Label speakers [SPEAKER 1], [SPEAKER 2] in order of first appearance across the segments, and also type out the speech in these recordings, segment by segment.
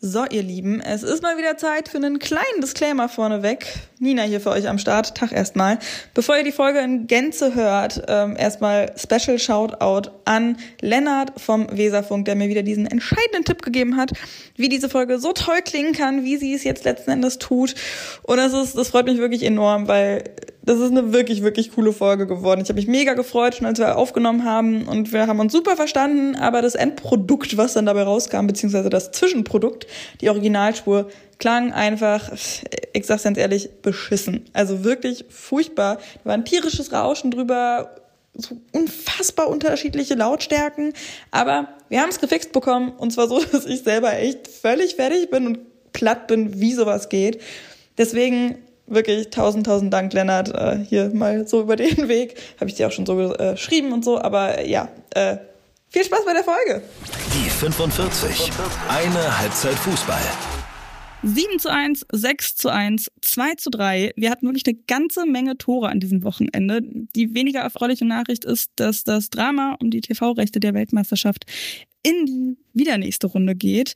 [SPEAKER 1] So, ihr Lieben, es ist mal wieder Zeit für einen kleinen Disclaimer vorneweg. Nina hier für euch am Start. Tag erstmal. Bevor ihr die Folge in Gänze hört, ähm, erstmal Special Shoutout an Lennart vom Weserfunk, der mir wieder diesen entscheidenden Tipp gegeben hat, wie diese Folge so toll klingen kann, wie sie es jetzt letzten Endes tut. Und das ist, das freut mich wirklich enorm, weil das ist eine wirklich, wirklich coole Folge geworden. Ich habe mich mega gefreut, schon als wir aufgenommen haben und wir haben uns super verstanden, aber das Endprodukt, was dann dabei rauskam, beziehungsweise das Zwischenprodukt, die Originalspur, klang einfach, ich sag's ganz ehrlich, beschissen. Also wirklich furchtbar. Da war ein tierisches Rauschen drüber, so unfassbar unterschiedliche Lautstärken, aber wir haben es gefixt bekommen und zwar so, dass ich selber echt völlig fertig bin und platt bin, wie sowas geht. Deswegen wirklich tausend, tausend Dank, Lennart, äh, hier mal so über den Weg. Habe ich dir auch schon so äh, geschrieben und so, aber äh, ja, äh, viel Spaß bei der Folge.
[SPEAKER 2] Die 45. Eine Halbzeit Fußball.
[SPEAKER 1] 7 zu 1, 6 zu 1, 2 zu 3. Wir hatten wirklich eine ganze Menge Tore an diesem Wochenende. Die weniger erfreuliche Nachricht ist, dass das Drama um die TV-Rechte der Weltmeisterschaft in die wieder nächste Runde geht.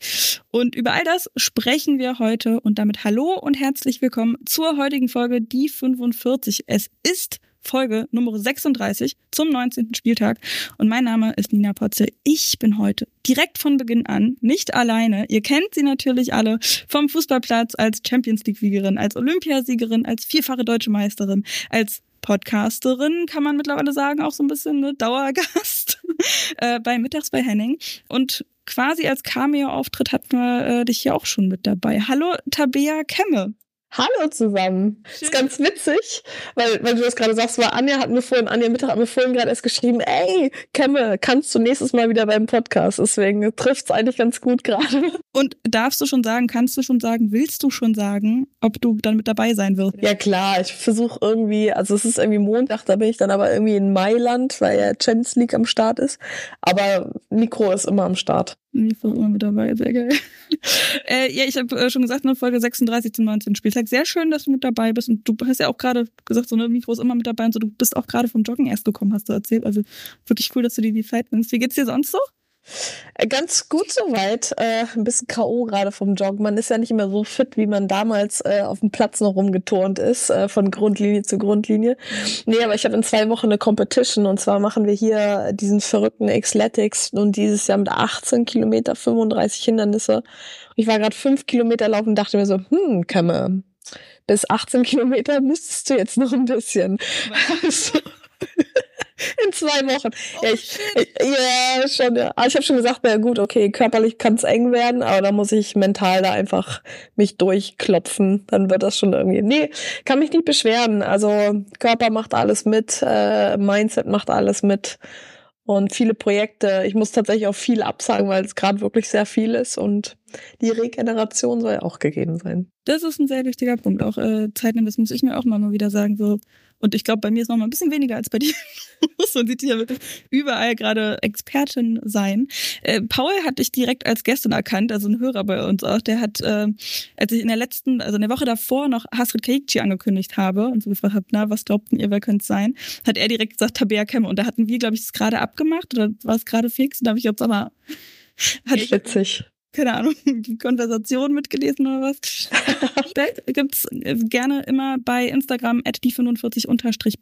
[SPEAKER 1] Und über all das sprechen wir heute und damit hallo und herzlich willkommen zur heutigen Folge Die 45. Es ist Folge Nummer 36 zum 19. Spieltag. Und mein Name ist Nina Potze. Ich bin heute direkt von Beginn an nicht alleine. Ihr kennt sie natürlich alle vom Fußballplatz als Champions League-Siegerin, als Olympiasiegerin, als vierfache deutsche Meisterin, als Podcasterin, kann man mittlerweile sagen, auch so ein bisschen eine Dauergast äh, bei Mittags bei Henning. Und quasi als Cameo-Auftritt hatten wir äh, dich hier auch schon mit dabei. Hallo Tabea Kemme.
[SPEAKER 3] Hallo zusammen. Schön. Ist ganz witzig, weil, weil du das gerade sagst, war Anja hat mir vorhin, Anja Mittag hat mir vorhin gerade erst geschrieben, ey, Kemme, kannst du nächstes Mal wieder beim Podcast? Deswegen trifft's eigentlich ganz gut gerade.
[SPEAKER 1] Und darfst du schon sagen, kannst du schon sagen, willst du schon sagen, ob du dann mit dabei sein wirst?
[SPEAKER 3] Ja klar, ich versuche irgendwie, also es ist irgendwie Montag, da bin ich dann aber irgendwie in Mailand, weil ja Champions League am Start ist. Aber Mikro ist immer am Start.
[SPEAKER 1] Mikro ist immer mit dabei, sehr geil. äh, ja, ich habe äh, schon gesagt, in Folge 36 zum 19. Spieltag. Sehr schön, dass du mit dabei bist. Und du hast ja auch gerade gesagt, so eine Mikro ist immer mit dabei und so. Du bist auch gerade vom Joggen erst gekommen, hast du erzählt. Also wirklich cool, dass du dir die Zeit nimmst. Wie geht's dir sonst so?
[SPEAKER 3] Äh, ganz gut soweit. Äh, ein bisschen K.O. gerade vom Joggen. Man ist ja nicht mehr so fit, wie man damals äh, auf dem Platz noch rumgeturnt ist, äh, von Grundlinie zu Grundlinie. Nee, aber ich habe in zwei Wochen eine Competition und zwar machen wir hier diesen verrückten Xletics und dieses Jahr mit 18 Kilometer, 35 Hindernisse. Ich war gerade fünf Kilometer laufen und dachte mir so, hm, Kämme, bis 18 Kilometer müsstest du jetzt noch ein bisschen. Also, in zwei Wochen. Oh, ja, ich, ich, ja, schon, ja. Aber ich habe schon gesagt, na gut, okay, körperlich kann es eng werden, aber da muss ich mental da einfach mich durchklopfen. Dann wird das schon irgendwie. Nee, kann mich nicht beschweren. Also Körper macht alles mit, äh, Mindset macht alles mit. Und viele Projekte, ich muss tatsächlich auch viel absagen, weil es gerade wirklich sehr viel ist und die Regeneration soll ja auch gegeben sein.
[SPEAKER 1] Das ist ein sehr wichtiger Punkt. Auch äh, Zeiten, das muss ich mir auch mal wieder sagen. So, und ich glaube, bei mir ist noch mal ein bisschen weniger als bei dir. Man sieht ja wirklich überall gerade Expertin sein. Äh, Paul hat dich direkt als Gästin erkannt, also ein Hörer bei uns auch. Der hat, äh, als ich in der letzten, also in der Woche davor noch Hasrid Keikchi angekündigt habe und so gefragt habe, na, was glaubten ihr, wer könnte es sein? Hat er direkt gesagt, Tabea Kemme. Und da hatten wir, glaube ich, es gerade abgemacht oder war es gerade fix? Und da habe ich jetzt aber...
[SPEAKER 3] Hat witzig
[SPEAKER 1] keine Ahnung, die Konversation mitgelesen oder was. gibt's äh, gerne immer bei Instagram at die 45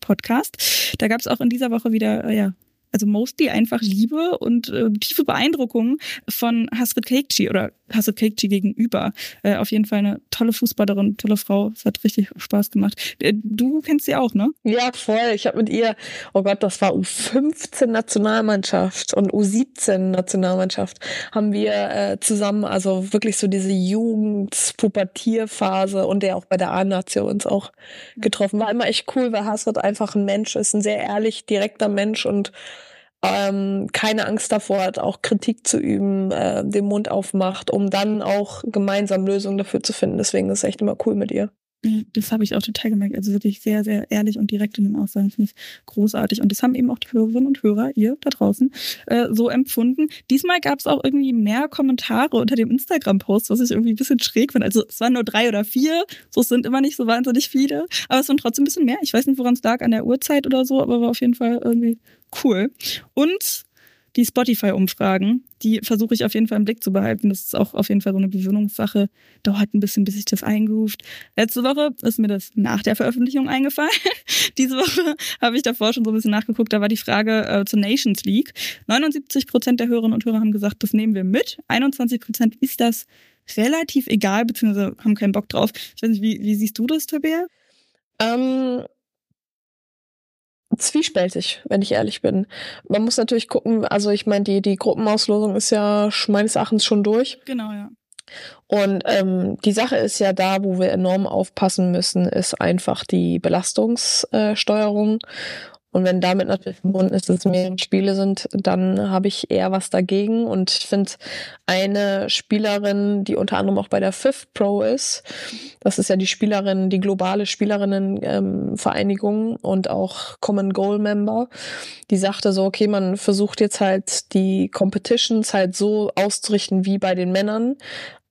[SPEAKER 1] Podcast. Da gab's auch in dieser Woche wieder, äh, ja, also mostly einfach Liebe und äh, tiefe Beeindruckung von Hasrit Kekci oder Hasrit Kekci gegenüber. Äh, auf jeden Fall eine tolle Fußballerin, tolle Frau. Es hat richtig Spaß gemacht. Äh, du kennst sie auch, ne?
[SPEAKER 3] Ja, voll. Ich habe mit ihr, oh Gott, das war U15 Nationalmannschaft und U17 Nationalmannschaft haben wir äh, zusammen, also wirklich so diese Jugend-Pubertierphase und der auch bei der A-Nation uns auch getroffen. War immer echt cool, weil Hasrit einfach ein Mensch ist, ein sehr ehrlich, direkter Mensch und ähm, keine Angst davor hat, auch Kritik zu üben, äh, den Mund aufmacht, um dann auch gemeinsam Lösungen dafür zu finden. Deswegen ist es echt immer cool mit ihr.
[SPEAKER 1] Das habe ich auch total gemerkt. Also wirklich sehr, sehr ehrlich und direkt in den Aussagen finde ich großartig. Und das haben eben auch die Hörerinnen und Hörer, ihr da draußen, äh, so empfunden. Diesmal gab es auch irgendwie mehr Kommentare unter dem Instagram-Post, was ich irgendwie ein bisschen schräg finde. Also es waren nur drei oder vier, so sind immer nicht so wahnsinnig viele, aber es waren trotzdem ein bisschen mehr. Ich weiß nicht, woran es lag, an der Uhrzeit oder so, aber war auf jeden Fall irgendwie cool. Und die Spotify-Umfragen. Die versuche ich auf jeden Fall im Blick zu behalten. Das ist auch auf jeden Fall so eine Gewöhnungssache. Dauert ein bisschen, bis sich das eingeruft. Letzte Woche ist mir das nach der Veröffentlichung eingefallen. Diese Woche habe ich davor schon so ein bisschen nachgeguckt. Da war die Frage äh, zur Nations League. 79 Prozent der Hörerinnen und Hörer haben gesagt, das nehmen wir mit. 21 Prozent ist das relativ egal, beziehungsweise haben keinen Bock drauf. Ich weiß nicht, wie, wie siehst du das, Tabea?
[SPEAKER 3] Ähm, zwiespältig, wenn ich ehrlich bin. Man muss natürlich gucken, also ich meine, die, die Gruppenauslosung ist ja meines Erachtens schon durch.
[SPEAKER 1] Genau, ja.
[SPEAKER 3] Und ähm, die Sache ist ja da, wo wir enorm aufpassen müssen, ist einfach die Belastungssteuerung. Und wenn damit natürlich verbunden ist, dass es mehrere Spiele sind, dann habe ich eher was dagegen. Und ich finde, eine Spielerin, die unter anderem auch bei der Fifth Pro ist, das ist ja die Spielerin, die globale Spielerinnenvereinigung ähm, und auch Common Goal Member, die sagte so, okay, man versucht jetzt halt die Competitions halt so auszurichten wie bei den Männern,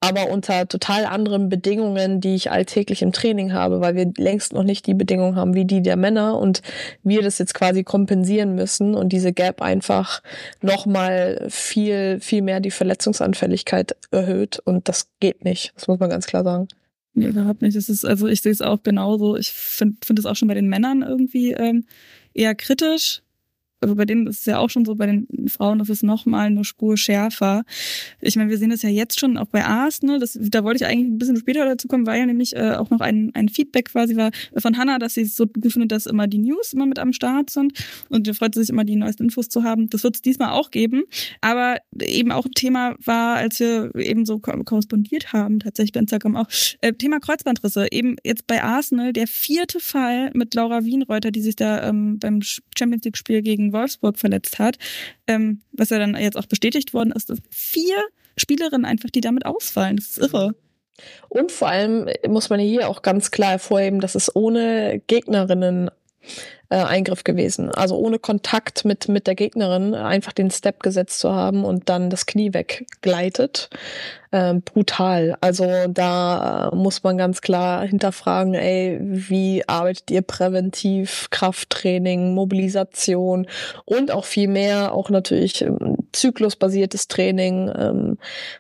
[SPEAKER 3] aber unter total anderen Bedingungen, die ich alltäglich im Training habe, weil wir längst noch nicht die Bedingungen haben wie die der Männer und wir das jetzt quasi kompensieren müssen und diese Gap einfach nochmal viel, viel mehr die Verletzungsanfälligkeit erhöht und das geht nicht. Das muss man ganz klar sagen.
[SPEAKER 1] Nee, überhaupt nicht. Das ist, also ich sehe es auch genauso. Ich finde es auch schon bei den Männern irgendwie ähm, eher kritisch also bei denen ist es ja auch schon so, bei den Frauen ist es nochmal eine Spur schärfer. Ich meine, wir sehen das ja jetzt schon auch bei Arsenal. Das, da wollte ich eigentlich ein bisschen später dazu kommen, weil ja nämlich äh, auch noch ein, ein Feedback quasi war von Hannah, dass sie es so gut findet, dass immer die News immer mit am Start sind und sie freut sich immer, die neuesten Infos zu haben. Das wird es diesmal auch geben. Aber eben auch ein Thema war, als wir eben so korrespondiert haben, tatsächlich bei Instagram auch, äh, Thema Kreuzbandrisse. Eben jetzt bei Arsenal der vierte Fall mit Laura Wienreuter, die sich da ähm, beim Champions League-Spiel gegen Wolfsburg verletzt hat, ähm, was ja dann jetzt auch bestätigt worden ist, dass vier Spielerinnen einfach, die damit ausfallen. Das ist irre.
[SPEAKER 3] Und vor allem muss man hier auch ganz klar hervorheben, dass es ohne Gegnerinnen äh, Eingriff gewesen. Also ohne Kontakt mit, mit der Gegnerin einfach den Step gesetzt zu haben und dann das Knie weggleitet. Äh, brutal. Also da äh, muss man ganz klar hinterfragen, ey, wie arbeitet ihr präventiv, Krafttraining, Mobilisation und auch viel mehr, auch natürlich ähm, zyklusbasiertes Training. Ähm,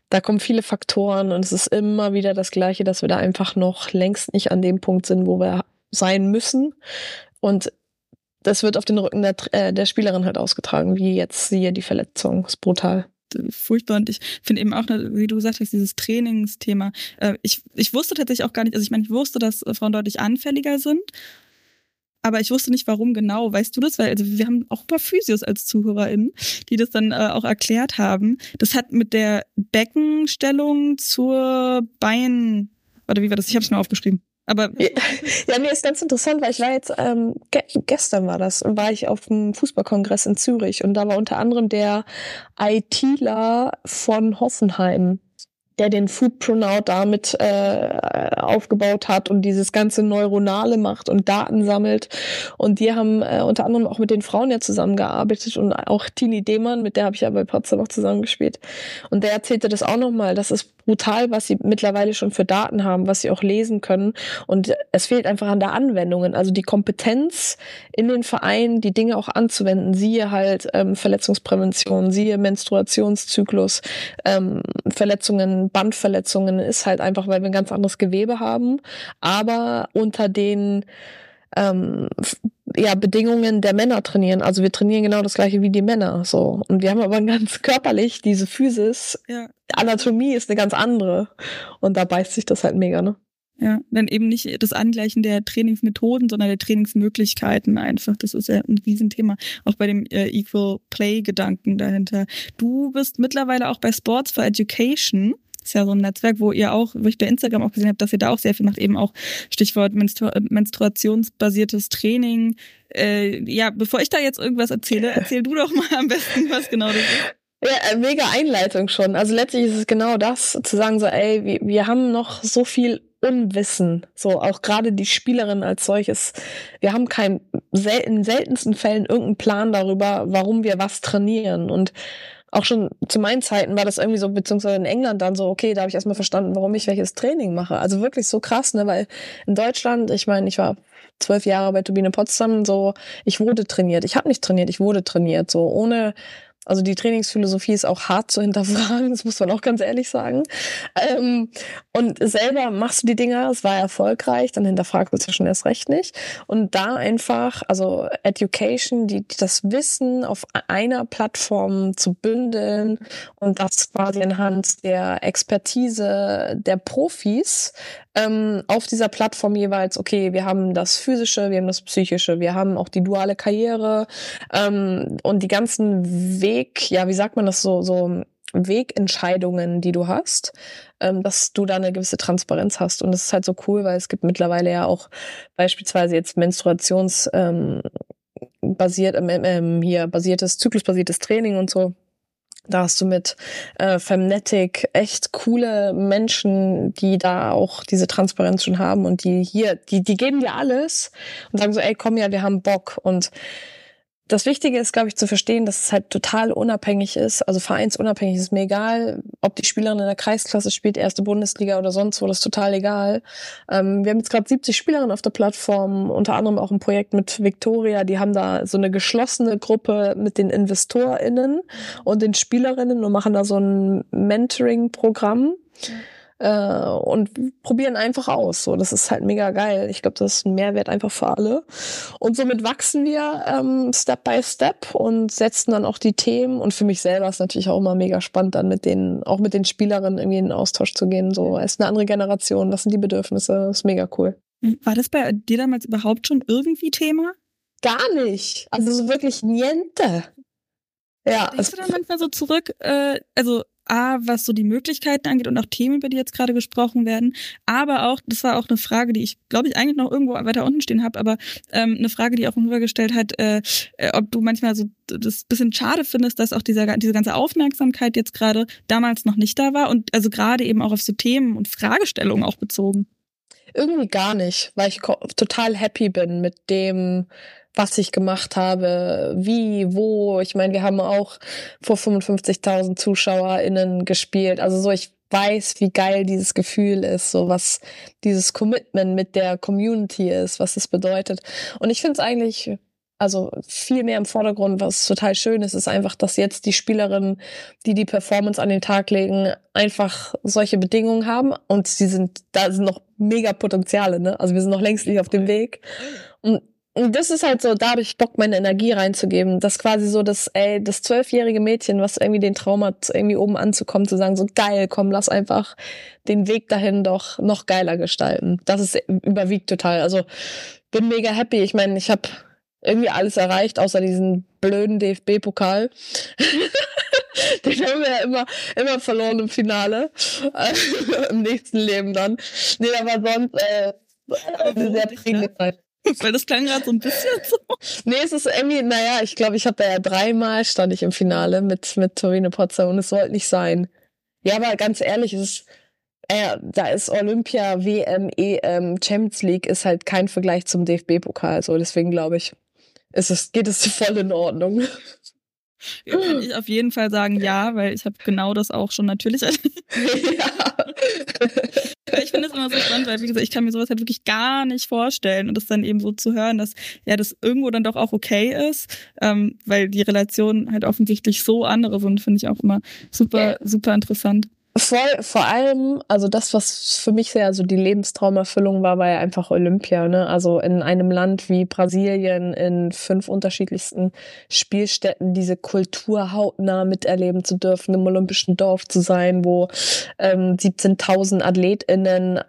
[SPEAKER 3] da kommen viele Faktoren und es ist immer wieder das Gleiche, dass wir da einfach noch längst nicht an dem Punkt sind, wo wir sein müssen. Und das wird auf den Rücken der, äh, der Spielerin halt ausgetragen, wie jetzt siehe die Verletzung. Ist brutal
[SPEAKER 1] furchtbar und ich finde eben auch, wie du gesagt hast, dieses Trainingsthema. Äh, ich, ich wusste tatsächlich auch gar nicht, also ich meine, ich wusste, dass Frauen deutlich anfälliger sind, aber ich wusste nicht, warum genau. Weißt du das? Weil also wir haben auch ein paar Physios als ZuhörerInnen, die das dann äh, auch erklärt haben. Das hat mit der Beckenstellung zur Bein, oder wie war das? Ich habe es mir aufgeschrieben. Aber
[SPEAKER 3] ja, mir ist ganz interessant, weil ich war jetzt ähm, ge gestern war das, war ich auf dem Fußballkongress in Zürich und da war unter anderem der ITler von Hoffenheim der den Food Pronout damit äh, aufgebaut hat und dieses ganze Neuronale macht und Daten sammelt. Und die haben äh, unter anderem auch mit den Frauen ja zusammengearbeitet und auch Tini Demann, mit der habe ich ja bei Potsdam auch zusammengespielt. Und der erzählte das auch nochmal. Das ist brutal, was sie mittlerweile schon für Daten haben, was sie auch lesen können. Und es fehlt einfach an der Anwendungen. Also die Kompetenz in den Vereinen, die Dinge auch anzuwenden. Siehe halt ähm, Verletzungsprävention, siehe Menstruationszyklus, ähm, Verletzungen Bandverletzungen ist halt einfach, weil wir ein ganz anderes Gewebe haben, aber unter den ähm, ja, Bedingungen der Männer trainieren. Also wir trainieren genau das gleiche wie die Männer. So. Und wir haben aber ganz körperlich diese Physis. Ja. Anatomie ist eine ganz andere. Und da beißt sich das halt mega, ne?
[SPEAKER 1] Ja, dann eben nicht das Angleichen der Trainingsmethoden, sondern der Trainingsmöglichkeiten einfach. Das ist ja ein Riesenthema. Auch bei dem äh, Equal Play-Gedanken dahinter. Du bist mittlerweile auch bei Sports for Education ist ja so ein Netzwerk, wo ihr auch, wo ich bei Instagram auch gesehen habe, dass ihr da auch sehr viel macht, eben auch Stichwort Menstru menstruationsbasiertes Training. Äh, ja, bevor ich da jetzt irgendwas erzähle, erzähl du doch mal am besten, was genau das ist.
[SPEAKER 3] Ja, äh, mega Einleitung schon. Also letztlich ist es genau das, zu sagen so, ey, wir, wir haben noch so viel Unwissen, so auch gerade die Spielerin als solches. Wir haben kein, in seltensten Fällen irgendeinen Plan darüber, warum wir was trainieren und auch schon zu meinen Zeiten war das irgendwie so, beziehungsweise in England dann so, okay, da habe ich erstmal verstanden, warum ich welches Training mache. Also wirklich so krass, ne? Weil in Deutschland, ich meine, ich war zwölf Jahre bei Turbine Potsdam, so, ich wurde trainiert. Ich habe nicht trainiert, ich wurde trainiert, so ohne Also die Trainingsphilosophie ist auch hart zu hinterfragen, das muss man auch ganz ehrlich sagen. Ähm, und selber machst du die Dinger, es war erfolgreich, dann hinterfragst du es ja schon erst recht nicht. Und da einfach, also Education, die, das Wissen auf einer Plattform zu bündeln und das quasi anhand der Expertise der Profis ähm, auf dieser Plattform jeweils, okay, wir haben das Physische, wir haben das Psychische, wir haben auch die duale Karriere ähm, und die ganzen Weg, ja, wie sagt man das so, so Wegentscheidungen, die du hast, ähm, dass du da eine gewisse Transparenz hast. Und das ist halt so cool, weil es gibt mittlerweile ja auch beispielsweise jetzt Menstruations ähm, basiert, ähm, ähm, hier basiertes, zyklusbasiertes Training und so. Da hast du mit äh, Femnetic echt coole Menschen, die da auch diese Transparenz schon haben und die hier, die, die geben dir alles und sagen so, ey, komm ja, wir haben Bock. Und das Wichtige ist, glaube ich, zu verstehen, dass es halt total unabhängig ist. Also vereinsunabhängig ist mir egal, ob die Spielerin in der Kreisklasse spielt, erste Bundesliga oder sonst wo, das ist total egal. Ähm, wir haben jetzt gerade 70 Spielerinnen auf der Plattform, unter anderem auch ein Projekt mit Victoria. Die haben da so eine geschlossene Gruppe mit den InvestorInnen und den Spielerinnen und machen da so ein Mentoring-Programm. Ja äh, und probieren einfach aus. So, das ist halt mega geil. Ich glaube, das ist ein Mehrwert einfach für alle. Und somit wachsen wir ähm, Step by Step und setzen dann auch die Themen. Und für mich selber ist natürlich auch immer mega spannend, dann mit den, auch mit den Spielerinnen irgendwie in den Austausch zu gehen. So, es ist eine andere Generation. Was sind die Bedürfnisse? Das ist mega cool.
[SPEAKER 1] War das bei dir damals überhaupt schon irgendwie Thema?
[SPEAKER 3] Gar nicht. Also so wirklich niente.
[SPEAKER 1] Ja. Denkst du dann manchmal so zurück, äh, also A, was so die Möglichkeiten angeht und auch Themen, über die jetzt gerade gesprochen werden. Aber auch, das war auch eine Frage, die ich, glaube ich, eigentlich noch irgendwo weiter unten stehen habe, aber ähm, eine Frage, die auch rübergestellt hat, äh, äh, ob du manchmal so das bisschen schade findest, dass auch dieser, diese ganze Aufmerksamkeit jetzt gerade damals noch nicht da war und also gerade eben auch auf so Themen und Fragestellungen auch bezogen.
[SPEAKER 3] Irgendwie gar nicht, weil ich total happy bin mit dem, was ich gemacht habe, wie, wo. Ich meine, wir haben auch vor 55.000 ZuschauerInnen gespielt. Also so, ich weiß, wie geil dieses Gefühl ist, so was dieses Commitment mit der Community ist, was es bedeutet. Und ich finde es eigentlich also viel mehr im Vordergrund, was total schön ist, ist einfach, dass jetzt die Spielerinnen, die die Performance an den Tag legen, einfach solche Bedingungen haben und sie sind, da sind noch mega Potenziale, ne? Also wir sind noch längst nicht auf dem Weg. Und das ist halt so, da habe ich Bock, meine Energie reinzugeben. Das quasi so, dass, ey, das zwölfjährige Mädchen, was irgendwie den Traum hat, irgendwie oben anzukommen, zu sagen, so geil, komm, lass einfach den Weg dahin doch noch geiler gestalten. Das ist überwiegt total. Also bin mega happy. Ich meine, ich habe irgendwie alles erreicht, außer diesen blöden DFB-Pokal. Den haben wir ja immer, immer verloren im Finale. Im nächsten Leben dann. Nee, aber sonst, äh, sehr prägende Zeit.
[SPEAKER 1] Weil das klang gerade so ein bisschen so.
[SPEAKER 3] Nee, es ist irgendwie, naja, ich glaube, ich habe da ja dreimal stand ich im Finale mit, mit Torino Pozza und es sollte nicht sein. Ja, aber ganz ehrlich, es ist, äh, da ist Olympia, WM, EM, Champions League ist halt kein Vergleich zum DFB-Pokal. So, deswegen glaube ich, ist es, geht es voll in Ordnung.
[SPEAKER 1] Ja, kann ich auf jeden Fall sagen ja, weil ich habe genau das auch schon natürlich. ja. ich finde es immer so spannend, weil wie gesagt, ich kann mir sowas halt wirklich gar nicht vorstellen und das dann eben so zu hören, dass ja das irgendwo dann doch auch okay ist, ähm, weil die Relationen halt offensichtlich so andere sind, finde ich auch immer super, super interessant.
[SPEAKER 3] Voll, vor allem, also das, was für mich sehr so die Lebenstraumerfüllung war, war ja einfach Olympia, ne? Also in einem Land wie Brasilien, in fünf unterschiedlichsten Spielstätten, diese Kultur hautnah miterleben zu dürfen, im olympischen Dorf zu sein, wo ähm, 17.000 AthletInnen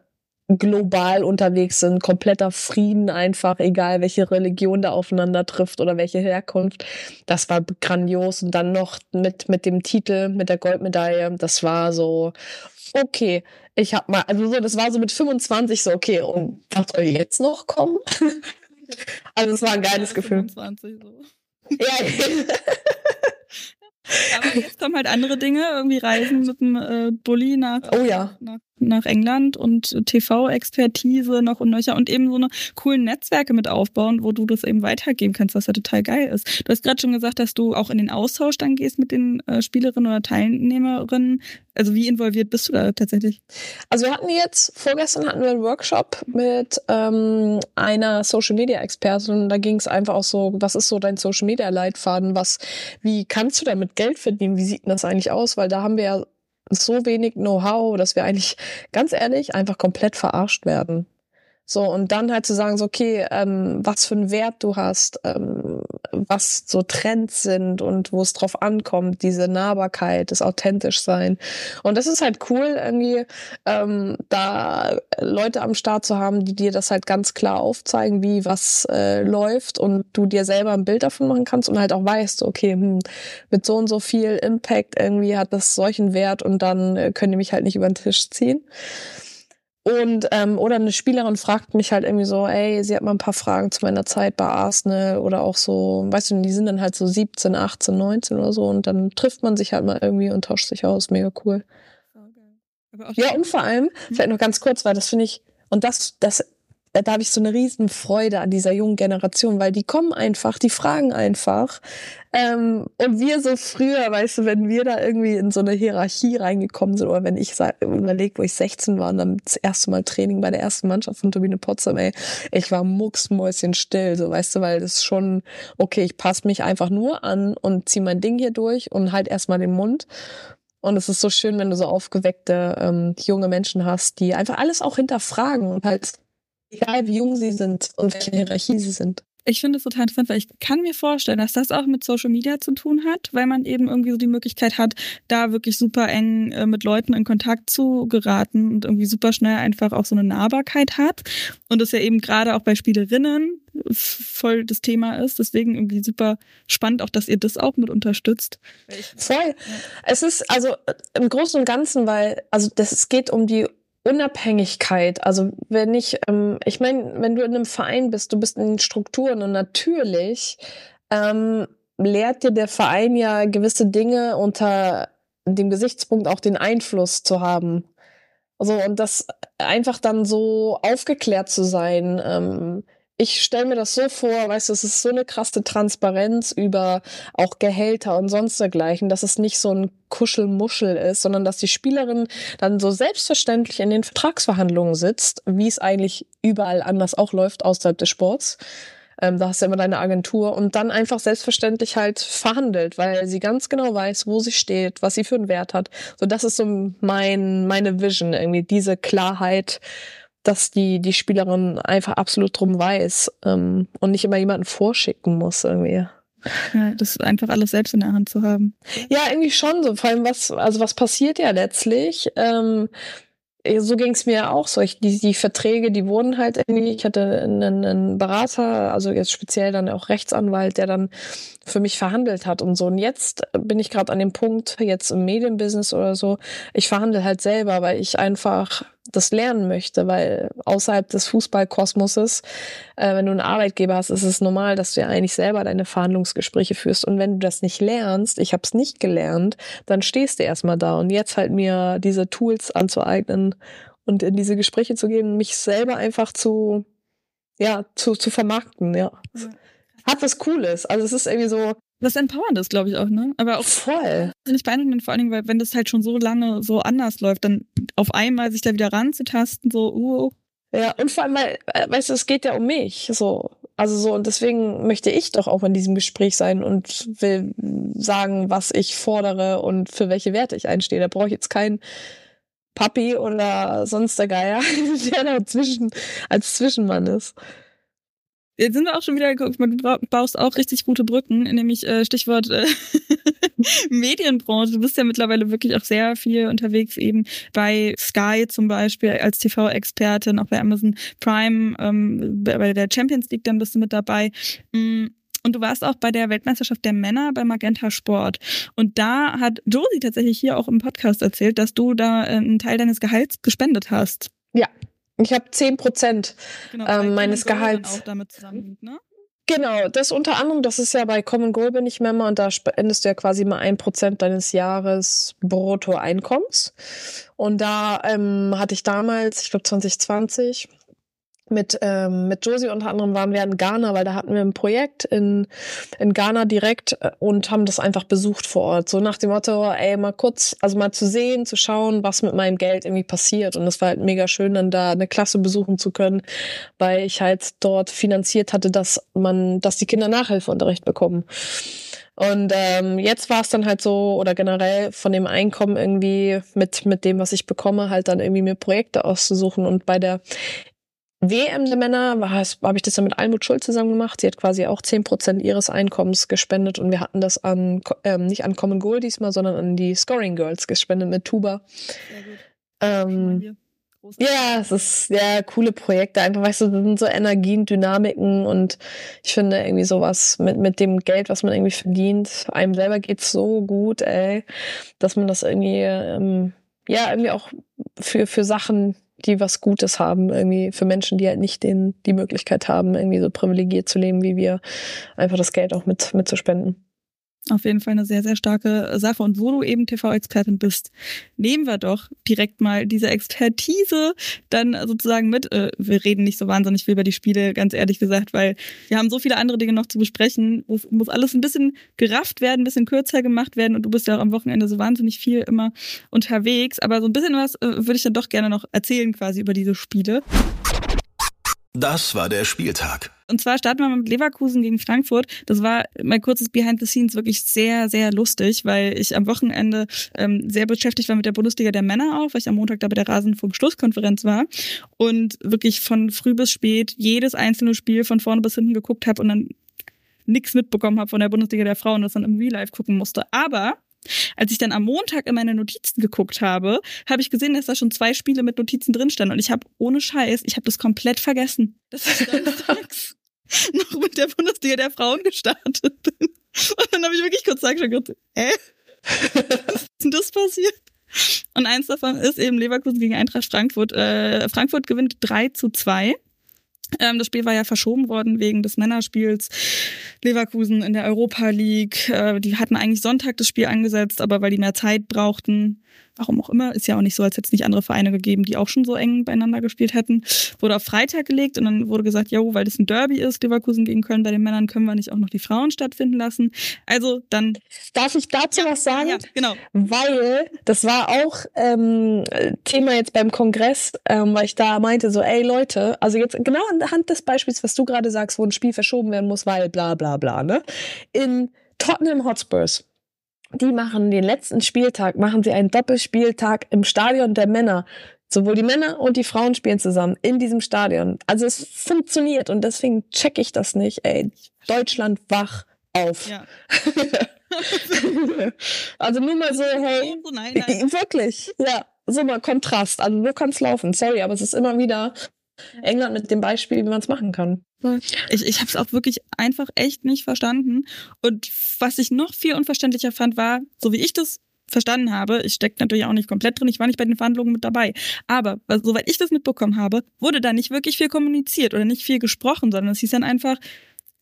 [SPEAKER 3] global unterwegs sind, kompletter Frieden einfach, egal welche Religion da aufeinander trifft oder welche Herkunft. Das war grandios. Und dann noch mit, mit dem Titel, mit der Goldmedaille, das war so, okay, ich hab mal, also so, das war so mit 25 so, okay, und was soll jetzt noch kommen? also es war ein geiles Gefühl. 25 so.
[SPEAKER 1] Ja. Aber jetzt kommen halt andere Dinge, irgendwie Reisen mit dem äh, Bulli nach,
[SPEAKER 3] oh, ja.
[SPEAKER 1] nach nach England und TV-Expertise noch und nöcher und eben so eine coolen Netzwerke mit aufbauen, wo du das eben weitergeben kannst, was ja total geil ist. Du hast gerade schon gesagt, dass du auch in den Austausch dann gehst mit den äh, Spielerinnen oder Teilnehmerinnen. Also wie involviert bist du da tatsächlich?
[SPEAKER 3] Also wir hatten jetzt, vorgestern hatten wir einen Workshop mit ähm, einer Social Media Expertin. Da ging es einfach auch so, was ist so dein Social Media Leitfaden? Was, wie kannst du damit Geld verdienen? Wie sieht denn das eigentlich aus? Weil da haben wir ja so wenig Know-how, dass wir eigentlich ganz ehrlich einfach komplett verarscht werden. So, und dann halt zu sagen, so, okay, ähm, was für einen Wert du hast, ähm, was so Trends sind und wo es drauf ankommt, diese Nahbarkeit, das authentisch sein. Und das ist halt cool, irgendwie, ähm, da Leute am Start zu haben, die dir das halt ganz klar aufzeigen, wie was äh, läuft und du dir selber ein Bild davon machen kannst und halt auch weißt, okay, hm, mit so und so viel Impact irgendwie hat das solchen Wert und dann äh, können die mich halt nicht über den Tisch ziehen. Und ähm, oder eine Spielerin fragt mich halt irgendwie so, ey, sie hat mal ein paar Fragen zu meiner Zeit bei Arsenal oder auch so, weißt du, die sind dann halt so 17, 18, 19 oder so und dann trifft man sich halt mal irgendwie und tauscht sich aus, mega cool. Okay. Ja, und vor allem, hm? vielleicht noch ganz kurz, weil das finde ich, und das, das da habe ich so eine riesen Freude an dieser jungen Generation, weil die kommen einfach, die fragen einfach. Ähm, und wir so früher, weißt du, wenn wir da irgendwie in so eine Hierarchie reingekommen sind, oder wenn ich überlege, wo ich 16 war und dann das erste Mal Training bei der ersten Mannschaft von Turbine Potsdam, ey, ich war mucksmäuschen still, so weißt du, weil das schon, okay, ich passe mich einfach nur an und zieh mein Ding hier durch und halt erstmal den Mund. Und es ist so schön, wenn du so aufgeweckte ähm, junge Menschen hast, die einfach alles auch hinterfragen und halt egal wie jung sie sind und welche Hierarchie sie sind.
[SPEAKER 1] Ich finde es total interessant, weil ich kann mir vorstellen, dass das auch mit Social Media zu tun hat, weil man eben irgendwie so die Möglichkeit hat, da wirklich super eng äh, mit Leuten in Kontakt zu geraten und irgendwie super schnell einfach auch so eine Nahbarkeit hat. Und das ja eben gerade auch bei Spielerinnen voll das Thema ist. Deswegen irgendwie super spannend auch, dass ihr das auch mit unterstützt.
[SPEAKER 3] Voll. Es ist also im Großen und Ganzen, weil, also das, es geht um die Unabhängigkeit. Also wenn ich, ähm, ich meine, wenn du in einem Verein bist, du bist in den Strukturen und natürlich ähm, lehrt dir der Verein ja gewisse Dinge unter dem Gesichtspunkt auch den Einfluss zu haben. Also und das einfach dann so aufgeklärt zu sein. Ähm, ich stelle mir das so vor, weißt du, es ist so eine krasse Transparenz über auch Gehälter und sonst dergleichen, dass es nicht so ein Kuschelmuschel ist, sondern dass die Spielerin dann so selbstverständlich in den Vertragsverhandlungen sitzt, wie es eigentlich überall anders auch läuft außerhalb des Sports. Ähm, da hast du immer deine Agentur und dann einfach selbstverständlich halt verhandelt, weil sie ganz genau weiß, wo sie steht, was sie für einen Wert hat. So, das ist so mein, meine Vision, irgendwie diese Klarheit, dass die, die Spielerin einfach absolut drum weiß ähm, und nicht immer jemanden vorschicken muss irgendwie.
[SPEAKER 1] Ja, das ist einfach alles selbst in der Hand zu haben.
[SPEAKER 3] Ja, irgendwie schon so. Vor allem was, also was passiert ja letztlich? Ähm, so ging es mir auch so. Ich, die, die Verträge, die wurden halt irgendwie, ich hatte einen, einen Berater, also jetzt speziell dann auch Rechtsanwalt, der dann für mich verhandelt hat und so. Und jetzt bin ich gerade an dem Punkt, jetzt im Medienbusiness oder so, ich verhandle halt selber, weil ich einfach das lernen möchte, weil außerhalb des Fußballkosmoses, äh, wenn du einen Arbeitgeber hast, ist es normal, dass du ja eigentlich selber deine Verhandlungsgespräche führst. Und wenn du das nicht lernst, ich habe es nicht gelernt, dann stehst du erstmal da. Und jetzt halt mir diese Tools anzueignen und in diese Gespräche zu gehen, mich selber einfach zu, ja, zu, zu vermarkten, ja. Hat was Cooles. Also es ist irgendwie so,
[SPEAKER 1] das Empowernd ist, glaube ich, auch, ne?
[SPEAKER 3] Aber auch voll.
[SPEAKER 1] Nicht beeindruckend, vor allen Dingen, weil wenn das halt schon so lange so anders läuft, dann auf einmal sich da wieder ranzutasten, so, uh.
[SPEAKER 3] Ja, und vor allem, weil, äh, weißt du, es geht ja um mich, so. Also so, und deswegen möchte ich doch auch in diesem Gespräch sein und will sagen, was ich fordere und für welche Werte ich einstehe. Da brauche ich jetzt keinen Papi oder sonst der Geier, der da zwischen, als Zwischenmann ist.
[SPEAKER 1] Jetzt sind wir auch schon wieder du baust auch richtig gute Brücken, nämlich äh, Stichwort äh, Medienbranche. Du bist ja mittlerweile wirklich auch sehr viel unterwegs, eben bei Sky zum Beispiel als TV-Expertin, auch bei Amazon Prime, ähm, bei der Champions League dann bist du mit dabei. Mm, und du warst auch bei der Weltmeisterschaft der Männer bei Magenta Sport. Und da hat Josie tatsächlich hier auch im Podcast erzählt, dass du da äh, einen Teil deines Gehalts gespendet hast.
[SPEAKER 3] Ja, ich habe zehn Prozent genau, ähm, meines Gehalts.
[SPEAKER 1] Auch damit zusammenhängt, ne?
[SPEAKER 3] Genau, das unter anderem, das ist ja bei Common Goal bin ich Member und da spendest du ja quasi mal ein Prozent deines Jahres Bruttoeinkommens. Und da ähm, hatte ich damals, ich glaube 2020, mit, ähm, mit Josie unter anderem waren wir in Ghana, weil da hatten wir ein Projekt in, in Ghana direkt äh, und haben das einfach besucht vor Ort. So nach dem Motto, ey, mal kurz, also mal zu sehen, zu schauen, was mit meinem Geld irgendwie passiert. Und es war halt mega schön, dann da eine Klasse besuchen zu können, weil ich halt dort finanziert hatte, dass man, dass die Kinder Nachhilfeunterricht bekommen. Und ähm, jetzt war es dann halt so, oder generell von dem Einkommen irgendwie mit, mit dem, was ich bekomme, halt dann irgendwie mir Projekte auszusuchen. Und bei der WM der Männer habe ich das dann mit Almut Schuld zusammen gemacht. Sie hat quasi auch zehn Prozent ihres Einkommens gespendet und wir hatten das an ähm, nicht an Common Goal diesmal, sondern an die Scoring Girls gespendet mit Tuba. Sehr gut. Ähm, ja, es ist ja coole Projekte. Einfach, weißt du, das sind so Energien, Dynamiken und ich finde irgendwie sowas mit, mit dem Geld, was man irgendwie verdient, einem selber geht's so gut, ey, dass man das irgendwie, ähm, ja, irgendwie auch für, für Sachen die was Gutes haben, irgendwie für Menschen, die halt nicht den, die Möglichkeit haben, irgendwie so privilegiert zu leben wie wir, einfach das Geld auch mit, mit zu spenden.
[SPEAKER 1] Auf jeden Fall eine sehr, sehr starke Sache. Und wo du eben TV-Expertin bist, nehmen wir doch direkt mal diese Expertise dann sozusagen mit. Äh, wir reden nicht so wahnsinnig viel über die Spiele, ganz ehrlich gesagt, weil wir haben so viele andere Dinge noch zu besprechen. Es muss alles ein bisschen gerafft werden, ein bisschen kürzer gemacht werden. Und du bist ja auch am Wochenende so wahnsinnig viel immer unterwegs. Aber so ein bisschen was äh, würde ich dann doch gerne noch erzählen quasi über diese Spiele.
[SPEAKER 2] Das war der Spieltag.
[SPEAKER 1] Und zwar starten wir mit Leverkusen gegen Frankfurt. Das war mein kurzes Behind the Scenes wirklich sehr, sehr lustig, weil ich am Wochenende ähm, sehr beschäftigt war mit der Bundesliga der Männer auch, weil ich am Montag da bei der Rasenfunk-Schlusskonferenz war und wirklich von früh bis spät jedes einzelne Spiel von vorne bis hinten geguckt habe und dann nichts mitbekommen habe von der Bundesliga der Frauen das dann im Real Life gucken musste. Aber als ich dann am Montag in meine Notizen geguckt habe, habe ich gesehen, dass da schon zwei Spiele mit Notizen drin standen. Und ich habe ohne Scheiß, ich habe das komplett vergessen, dass ich samstags noch mit der Bundesliga der Frauen gestartet bin. Und dann habe ich wirklich kurz gesagt, hä? Was ist denn das passiert? Und eins davon ist eben Leverkusen gegen Eintracht Frankfurt. Äh, Frankfurt gewinnt 3 zu 2. Ähm, das Spiel war ja verschoben worden wegen des Männerspiels. Leverkusen in der Europa League. Äh, die hatten eigentlich Sonntag das Spiel angesetzt, aber weil die mehr Zeit brauchten, warum auch immer, ist ja auch nicht so, als hätte es nicht andere Vereine gegeben, die auch schon so eng beieinander gespielt hätten, wurde auf Freitag gelegt und dann wurde gesagt, jo, weil das ein Derby ist, Leverkusen gegen Köln, bei den Männern können wir nicht auch noch die Frauen stattfinden lassen. Also dann.
[SPEAKER 3] Darf ich dazu was sagen?
[SPEAKER 1] Ja, genau.
[SPEAKER 3] Weil das war auch ähm, Thema jetzt beim Kongress, ähm, weil ich da meinte so, ey Leute, also jetzt genau anhand des Beispiels, was du gerade sagst, wo ein Spiel verschoben werden muss, weil bla bla bla, ne? In Tottenham Hotspurs die machen den letzten Spieltag, machen sie einen Doppelspieltag im Stadion der Männer. Sowohl die Männer und die Frauen spielen zusammen in diesem Stadion. Also es funktioniert und deswegen check ich das nicht. Ey, Deutschland wach auf. Ja. also nur mal so, hey, nein, nein. wirklich, ja, so mal Kontrast. Also so kann es laufen. Sorry, aber es ist immer wieder England mit dem Beispiel, wie man es machen kann.
[SPEAKER 1] Ich, ich habe es auch wirklich einfach echt nicht verstanden. Und was ich noch viel unverständlicher fand, war, so wie ich das verstanden habe, ich stecke natürlich auch nicht komplett drin, ich war nicht bei den Verhandlungen mit dabei, aber soweit ich das mitbekommen habe, wurde da nicht wirklich viel kommuniziert oder nicht viel gesprochen, sondern es hieß dann einfach,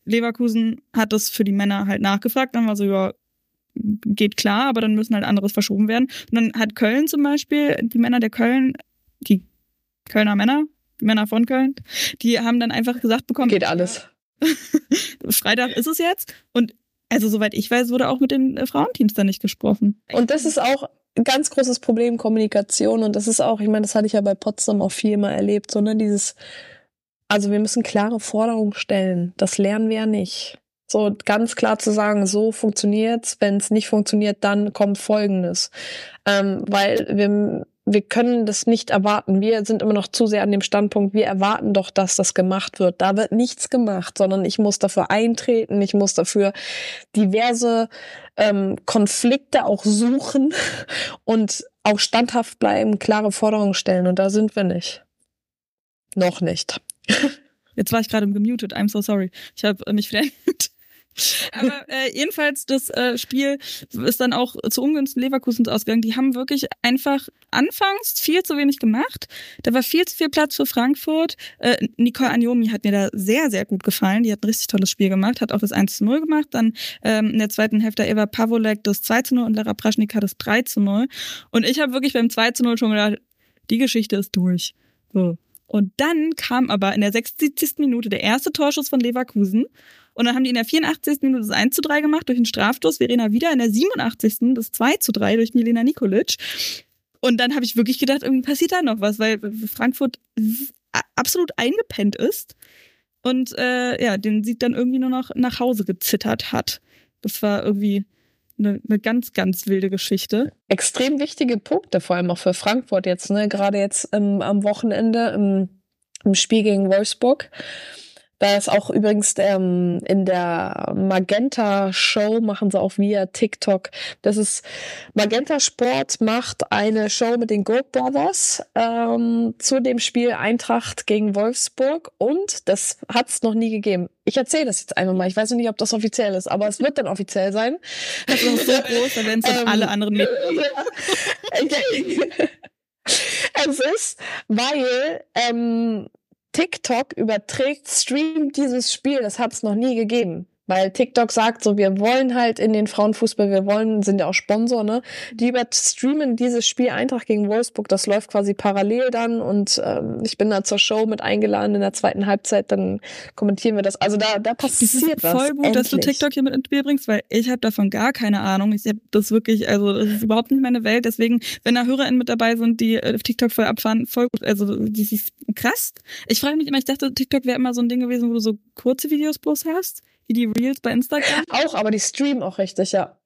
[SPEAKER 1] Leverkusen hat das für die Männer halt nachgefragt, dann war so, ja, geht klar, aber dann müssen halt anderes verschoben werden. Und dann hat Köln zum Beispiel, die Männer der Köln, die Kölner Männer, Männer von Köln, die haben dann einfach gesagt bekommen.
[SPEAKER 3] Geht alles.
[SPEAKER 1] Freitag ist es jetzt. Und also soweit ich weiß, wurde auch mit den äh, Frauenteams da nicht gesprochen.
[SPEAKER 3] Und das ist auch ein ganz großes Problem, Kommunikation. Und das ist auch, ich meine, das hatte ich ja bei Potsdam auch viel mal erlebt, sondern dieses, also wir müssen klare Forderungen stellen. Das lernen wir ja nicht. So ganz klar zu sagen, so funktioniert's. Wenn es nicht funktioniert, dann kommt Folgendes. Ähm, weil wir wir können das nicht erwarten. Wir sind immer noch zu sehr an dem Standpunkt, wir erwarten doch, dass das gemacht wird. Da wird nichts gemacht, sondern ich muss dafür eintreten, ich muss dafür diverse ähm, Konflikte auch suchen und auch standhaft bleiben, klare Forderungen stellen. Und da sind wir nicht. Noch nicht.
[SPEAKER 1] Jetzt war ich gerade gemutet. I'm so sorry. Ich habe mich wieder Aber äh, jedenfalls, das äh, Spiel ist dann auch zu Ungunsten Leverkusens ausgegangen. Die haben wirklich einfach anfangs viel zu wenig gemacht. Da war viel zu viel Platz für Frankfurt. Äh, Nicole Anjomi hat mir da sehr, sehr gut gefallen. Die hat ein richtig tolles Spiel gemacht, hat auch das 1 zu 0 gemacht. Dann ähm, in der zweiten Hälfte Eva Pavolek das 2 zu 0 und Lara Praschnika das 3 zu 0. Und ich habe wirklich beim 2 zu 0 schon gedacht, die Geschichte ist durch. So. Und dann kam aber in der 76. Minute der erste Torschuss von Leverkusen. Und dann haben die in der 84. Minute das 1 zu 3 gemacht durch den Strafstoß. Verena wieder in der 87. das 2 zu 3 durch Milena Nikolic. Und dann habe ich wirklich gedacht, irgendwie passiert da noch was, weil Frankfurt absolut eingepennt ist und äh, ja, den Sieg dann irgendwie nur noch nach Hause gezittert hat. Das war irgendwie eine, eine ganz, ganz wilde Geschichte.
[SPEAKER 3] Extrem wichtige Punkte, vor allem auch für Frankfurt jetzt, ne? Gerade jetzt ähm, am Wochenende im, im Spiel gegen Wolfsburg. Da ist auch übrigens ähm, in der Magenta Show machen sie auch via TikTok. Das ist Magenta Sport macht eine Show mit den Gold Brothers ähm, zu dem Spiel Eintracht gegen Wolfsburg und das hat es noch nie gegeben. Ich erzähle das jetzt einmal mal. Ich weiß noch nicht, ob das offiziell ist, aber es wird dann offiziell sein.
[SPEAKER 1] Das ist so groß, dann werden es ähm, alle anderen mit.
[SPEAKER 3] es ist, weil ähm, TikTok überträgt, streamt dieses Spiel, das hat es noch nie gegeben. Weil TikTok sagt so, wir wollen halt in den Frauenfußball, wir wollen, sind ja auch Sponsor, ne? Die überstreamen dieses Spiel Eintracht gegen Wolfsburg, das läuft quasi parallel dann und ähm, ich bin da zur Show mit eingeladen in der zweiten Halbzeit, dann kommentieren wir das. Also da, da passiert das was.
[SPEAKER 1] Voll gut, endlich. dass du TikTok hier mit ins Spiel bringst, weil ich habe davon gar keine Ahnung. Ich habe das wirklich, also das ist überhaupt nicht meine Welt. Deswegen, wenn da HörerInnen mit dabei sind, die auf TikTok voll abfahren, voll gut. Also das ist krass. Ich frage mich immer, ich dachte, TikTok wäre immer so ein Ding gewesen, wo du so kurze Videos bloß hast wie die Reels bei Instagram?
[SPEAKER 3] Auch, aber die streamen auch richtig, ja.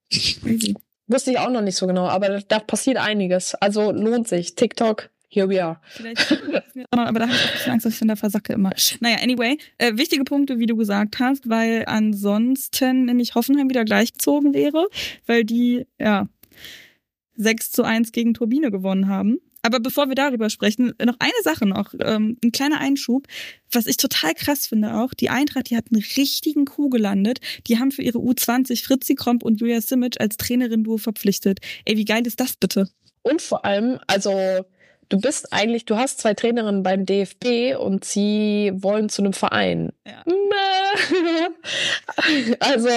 [SPEAKER 3] Wusste ich auch noch nicht so genau, aber da passiert einiges. Also lohnt sich. TikTok, here we are. Vielleicht,
[SPEAKER 1] aber da habe ich auch ein bisschen Angst, dass ich dann da versacke immer. Naja, anyway, äh, wichtige Punkte, wie du gesagt hast, weil ansonsten nämlich Hoffenheim wieder gleichgezogen wäre, weil die, ja, 6 zu 1 gegen Turbine gewonnen haben. Aber bevor wir darüber sprechen, noch eine Sache noch, ähm, ein kleiner Einschub. Was ich total krass finde auch, die Eintracht, die hat einen richtigen Coup gelandet. Die haben für ihre U20 Fritzi Kromp und Julia Simic als Trainerin-Duo verpflichtet. Ey, wie geil ist das bitte?
[SPEAKER 3] Und vor allem, also du bist eigentlich, du hast zwei Trainerinnen beim DFB und sie wollen zu einem Verein. Ja. Also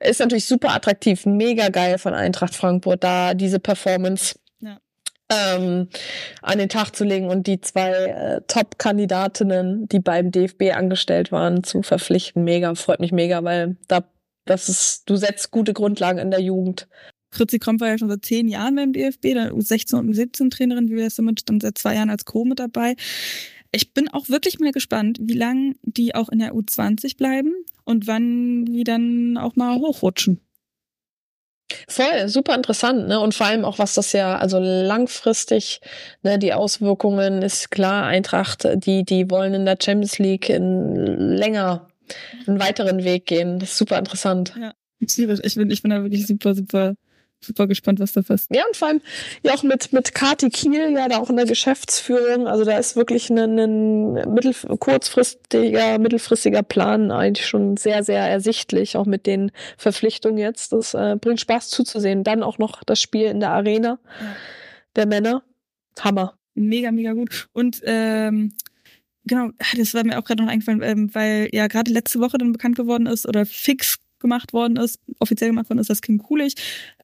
[SPEAKER 3] ist natürlich super attraktiv, mega geil von Eintracht Frankfurt da diese Performance ähm, an den Tag zu legen und die zwei äh, Top-Kandidatinnen, die beim DFB angestellt waren, zu verpflichten. Mega, freut mich mega, weil da das ist, du setzt gute Grundlagen in der Jugend.
[SPEAKER 1] Fritzi Kromp war ja schon seit zehn Jahren beim DFB, dann U16 und U17 Trainerin, wie das damit dann seit zwei Jahren als Co mit dabei. Ich bin auch wirklich mal gespannt, wie lange die auch in der U20 bleiben und wann die dann auch mal hochrutschen.
[SPEAKER 3] Voll, super interessant, ne? Und vor allem auch, was das ja, also langfristig, ne, die Auswirkungen ist klar, Eintracht, die, die wollen in der Champions League in länger einen weiteren Weg gehen. Das ist super interessant.
[SPEAKER 1] Ja, ich bin, ich bin da wirklich super, super super gespannt, was da passiert.
[SPEAKER 3] Ja, und vor allem ja auch mit, mit Kati Kiel, ja, da auch in der Geschäftsführung. Also da ist wirklich ein, ein mittel, kurzfristiger, mittelfristiger Plan eigentlich schon sehr, sehr ersichtlich, auch mit den Verpflichtungen jetzt. Das äh, bringt Spaß zuzusehen. Dann auch noch das Spiel in der Arena der Männer. Hammer.
[SPEAKER 1] Mega, mega gut. Und ähm, genau, das war mir auch gerade noch eingefallen, ähm, weil ja gerade letzte Woche dann bekannt geworden ist oder fix gemacht worden ist, offiziell gemacht worden ist, dass Kim Kulich,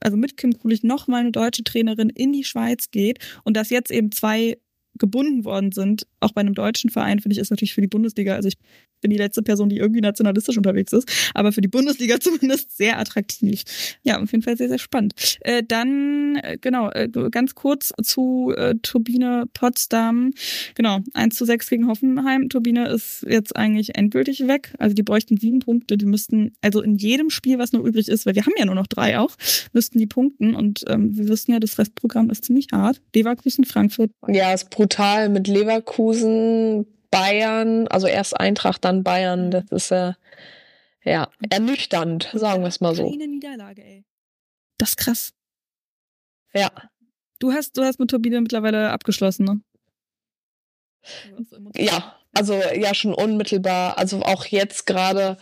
[SPEAKER 1] also mit Kim Kulich nochmal eine deutsche Trainerin in die Schweiz geht und dass jetzt eben zwei gebunden worden sind, auch bei einem deutschen Verein, finde ich, ist natürlich für die Bundesliga, also ich bin die letzte Person, die irgendwie nationalistisch unterwegs ist, aber für die Bundesliga zumindest sehr attraktiv. Ja, auf jeden Fall sehr, sehr spannend. Äh, dann, äh, genau, äh, ganz kurz zu äh, Turbine Potsdam. Genau, 1 zu 6 gegen Hoffenheim. Turbine ist jetzt eigentlich endgültig weg. Also die bräuchten sieben Punkte. Die müssten, also in jedem Spiel, was noch übrig ist, weil wir haben ja nur noch drei auch, müssten die punkten. Und ähm, wir wissen ja, das Restprogramm ist ziemlich hart. Leverkusen, Frankfurt.
[SPEAKER 3] Ja, ist brutal mit Leverkusen, Bayern, also erst Eintracht, dann Bayern. Das ist äh, ja ernüchternd, sagen wir es mal so.
[SPEAKER 1] Keine Niederlage, ey. Das ist krass.
[SPEAKER 3] Ja.
[SPEAKER 1] Du hast, du hast mit Turbine mittlerweile abgeschlossen, ne?
[SPEAKER 3] Ja, also ja schon unmittelbar. Also auch jetzt gerade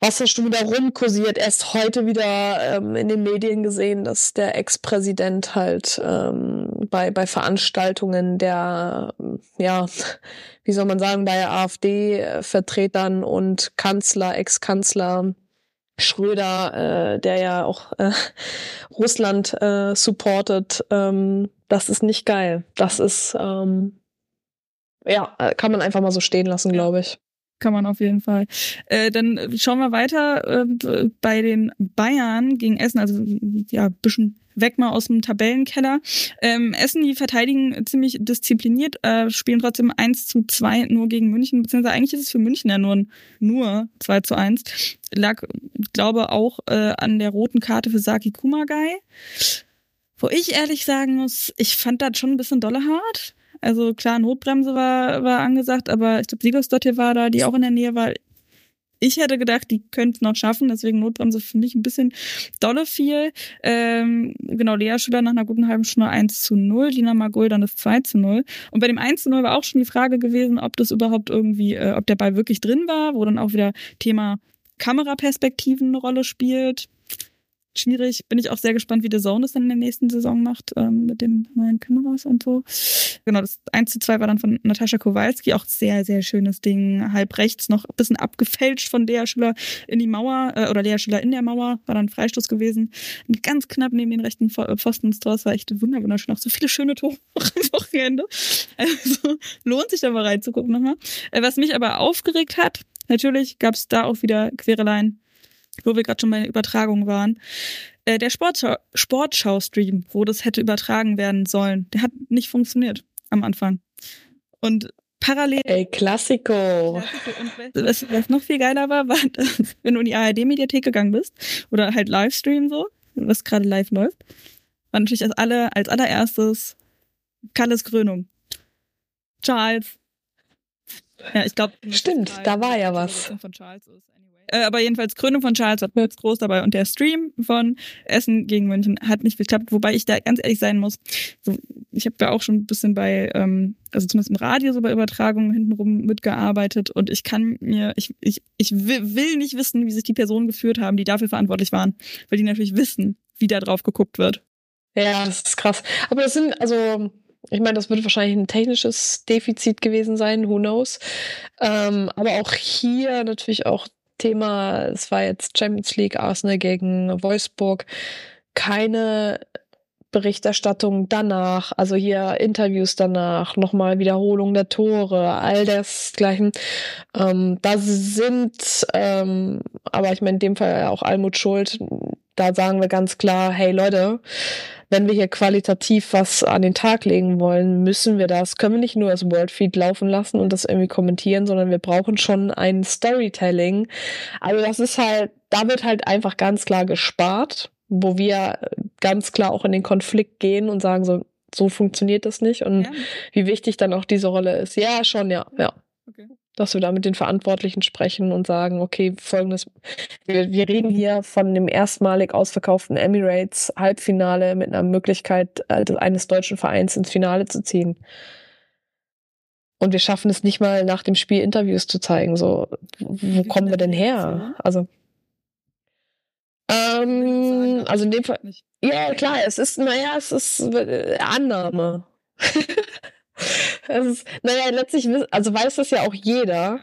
[SPEAKER 3] was da schon wieder rumkursiert. Erst heute wieder ähm, in den Medien gesehen, dass der Ex-Präsident halt ähm, bei, bei Veranstaltungen der, ja, wie soll man sagen, bei AfD-Vertretern und Kanzler, Ex-Kanzler Schröder, äh, der ja auch äh, Russland äh, supportet, ähm, das ist nicht geil. Das ist, ähm, ja, kann man einfach mal so stehen lassen, glaube ich
[SPEAKER 1] kann man auf jeden Fall. Äh, dann schauen wir weiter äh, bei den Bayern gegen Essen, also ja, bisschen weg mal aus dem Tabellenkeller. Ähm, Essen, die verteidigen ziemlich diszipliniert, äh, spielen trotzdem 1 zu 2 nur gegen München, beziehungsweise eigentlich ist es für München ja nur, nur 2 zu 1. Lag, glaube auch äh, an der roten Karte für Saki Kumagai. Wo ich ehrlich sagen muss, ich fand das schon ein bisschen dolle hart. Also klar, Notbremse war, war angesagt, aber ich glaube, Siegersdottir war da, die auch in der Nähe war. Ich hätte gedacht, die könnten es noch schaffen, deswegen Notbremse finde ich ein bisschen dolle viel. Ähm, genau, Lea Schüler nach einer guten halben Stunde 1 zu 0, Dina Magul dann das 2 zu 0. Und bei dem 1 zu 0 war auch schon die Frage gewesen, ob das überhaupt irgendwie, äh, ob der Ball wirklich drin war, wo dann auch wieder Thema Kameraperspektiven eine Rolle spielt schwierig. Bin ich auch sehr gespannt, wie The Zone das dann in der nächsten Saison macht, ähm, mit den neuen Kameras und so. Genau, das 1 zu 2 war dann von Natascha Kowalski, auch sehr, sehr schönes Ding. Halb rechts noch ein bisschen abgefälscht von Lea Schüller in die Mauer, äh, oder Lea Schüller in der Mauer, war dann Freistoß gewesen. Und ganz knapp neben den rechten Pfosten des Tors war echt wunderschön. Auch so viele schöne Tore am Wochenende. Also lohnt sich da mal reinzugucken nochmal. Äh, was mich aber aufgeregt hat, natürlich gab es da auch wieder Quereleien wo wir gerade schon bei der Übertragung waren. Äh, der Sportschau-Stream, wo das hätte übertragen werden sollen, der hat nicht funktioniert am Anfang. Und parallel.
[SPEAKER 3] Ey, Klassiko.
[SPEAKER 1] Was, was noch viel geiler war, war, wenn du in die ARD-Mediathek gegangen bist oder halt Livestream so, was gerade live läuft, war natürlich als, alle, als allererstes Kalles Krönung. Charles. Ja, ich glaube.
[SPEAKER 3] Stimmt, da war ja was. Von Charles ist.
[SPEAKER 1] Äh, aber jedenfalls Krönung von Charles war jetzt groß dabei und der Stream von Essen gegen München hat nicht geklappt, wobei ich da ganz ehrlich sein muss. So, ich habe ja auch schon ein bisschen bei, ähm, also zumindest im Radio so bei Übertragungen hintenrum mitgearbeitet und ich kann mir, ich, ich, ich will, will nicht wissen, wie sich die Personen geführt haben, die dafür verantwortlich waren, weil die natürlich wissen, wie da drauf geguckt wird.
[SPEAKER 3] Ja, das ist krass. Aber das sind, also ich meine, das wird wahrscheinlich ein technisches Defizit gewesen sein, who knows. Ähm, aber auch hier natürlich auch Thema, es war jetzt Champions League Arsenal gegen Wolfsburg, keine Berichterstattung danach, also hier Interviews danach, nochmal Wiederholung der Tore, all das Gleichen. Ähm, da sind, ähm, aber ich meine in dem Fall auch Almut schuld. Da sagen wir ganz klar, hey Leute, wenn wir hier qualitativ was an den Tag legen wollen, müssen wir das, können wir nicht nur das Worldfeed laufen lassen und das irgendwie kommentieren, sondern wir brauchen schon ein Storytelling. Also das ist halt, da wird halt einfach ganz klar gespart, wo wir ganz klar auch in den Konflikt gehen und sagen so, so funktioniert das nicht und ja. wie wichtig dann auch diese Rolle ist. Ja, schon, ja, ja. Okay dass wir da mit den Verantwortlichen sprechen und sagen, okay, folgendes, wir, wir reden hier von dem erstmalig ausverkauften Emirates Halbfinale mit einer Möglichkeit also eines deutschen Vereins ins Finale zu ziehen. Und wir schaffen es nicht mal nach dem Spiel Interviews zu zeigen. So, wo kommen wir denn her? Also ähm, also in dem Fall. Ja, klar, es ist, naja, es ist äh, Annahme. Das ist, naja, letztlich, also weiß das ja auch jeder.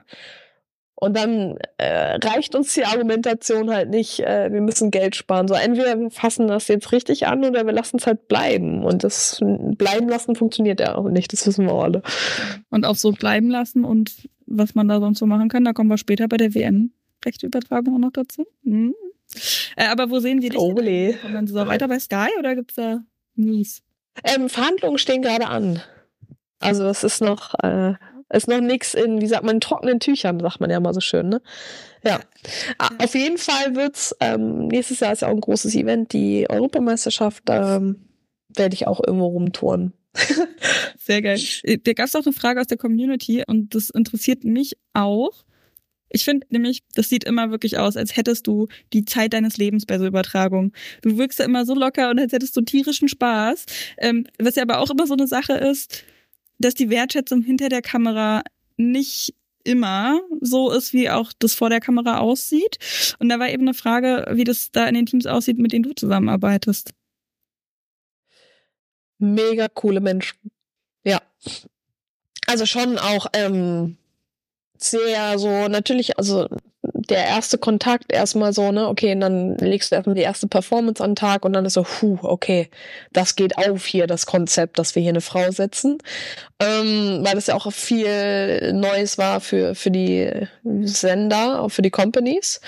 [SPEAKER 3] Und dann äh, reicht uns die Argumentation halt nicht, äh, wir müssen Geld sparen. So entweder wir fassen das jetzt richtig an oder wir lassen es halt bleiben. Und das bleiben lassen funktioniert ja auch nicht, das wissen wir alle.
[SPEAKER 1] Und auch so bleiben lassen und was man da sonst so machen kann, da kommen wir später bei der WM. Rechte Übertragung auch noch dazu. Hm. Äh, aber wo sehen wir dich?
[SPEAKER 3] Ole.
[SPEAKER 1] Kommen Sie so weiter bei Sky oder gibt's da News?
[SPEAKER 3] Ähm, Verhandlungen stehen gerade an. Also es ist noch, äh, ist noch nichts in, wie sagt man, in trockenen Tüchern, sagt man ja mal so schön, ne? Ja. Auf jeden Fall wird's, ähm, nächstes Jahr ist ja auch ein großes Event, die Europameisterschaft, ähm, werde ich auch irgendwo rumtouren.
[SPEAKER 1] Sehr geil. Da gab es auch eine Frage aus der Community und das interessiert mich auch. Ich finde nämlich, das sieht immer wirklich aus, als hättest du die Zeit deines Lebens bei so Übertragung. Du wirkst ja immer so locker und als hättest du tierischen Spaß. Ähm, was ja aber auch immer so eine Sache ist, dass die Wertschätzung hinter der Kamera nicht immer so ist, wie auch das vor der Kamera aussieht. Und da war eben eine Frage, wie das da in den Teams aussieht, mit denen du zusammenarbeitest.
[SPEAKER 3] Mega coole Menschen. Ja. Also schon auch ähm, sehr so, natürlich, also der erste Kontakt erstmal so, ne, okay, und dann legst du erstmal die erste Performance an den Tag und dann ist so, puh, okay, das geht auf hier, das Konzept, dass wir hier eine Frau setzen. Ähm, weil das ja auch viel Neues war für, für die Sender, auch für die Companies.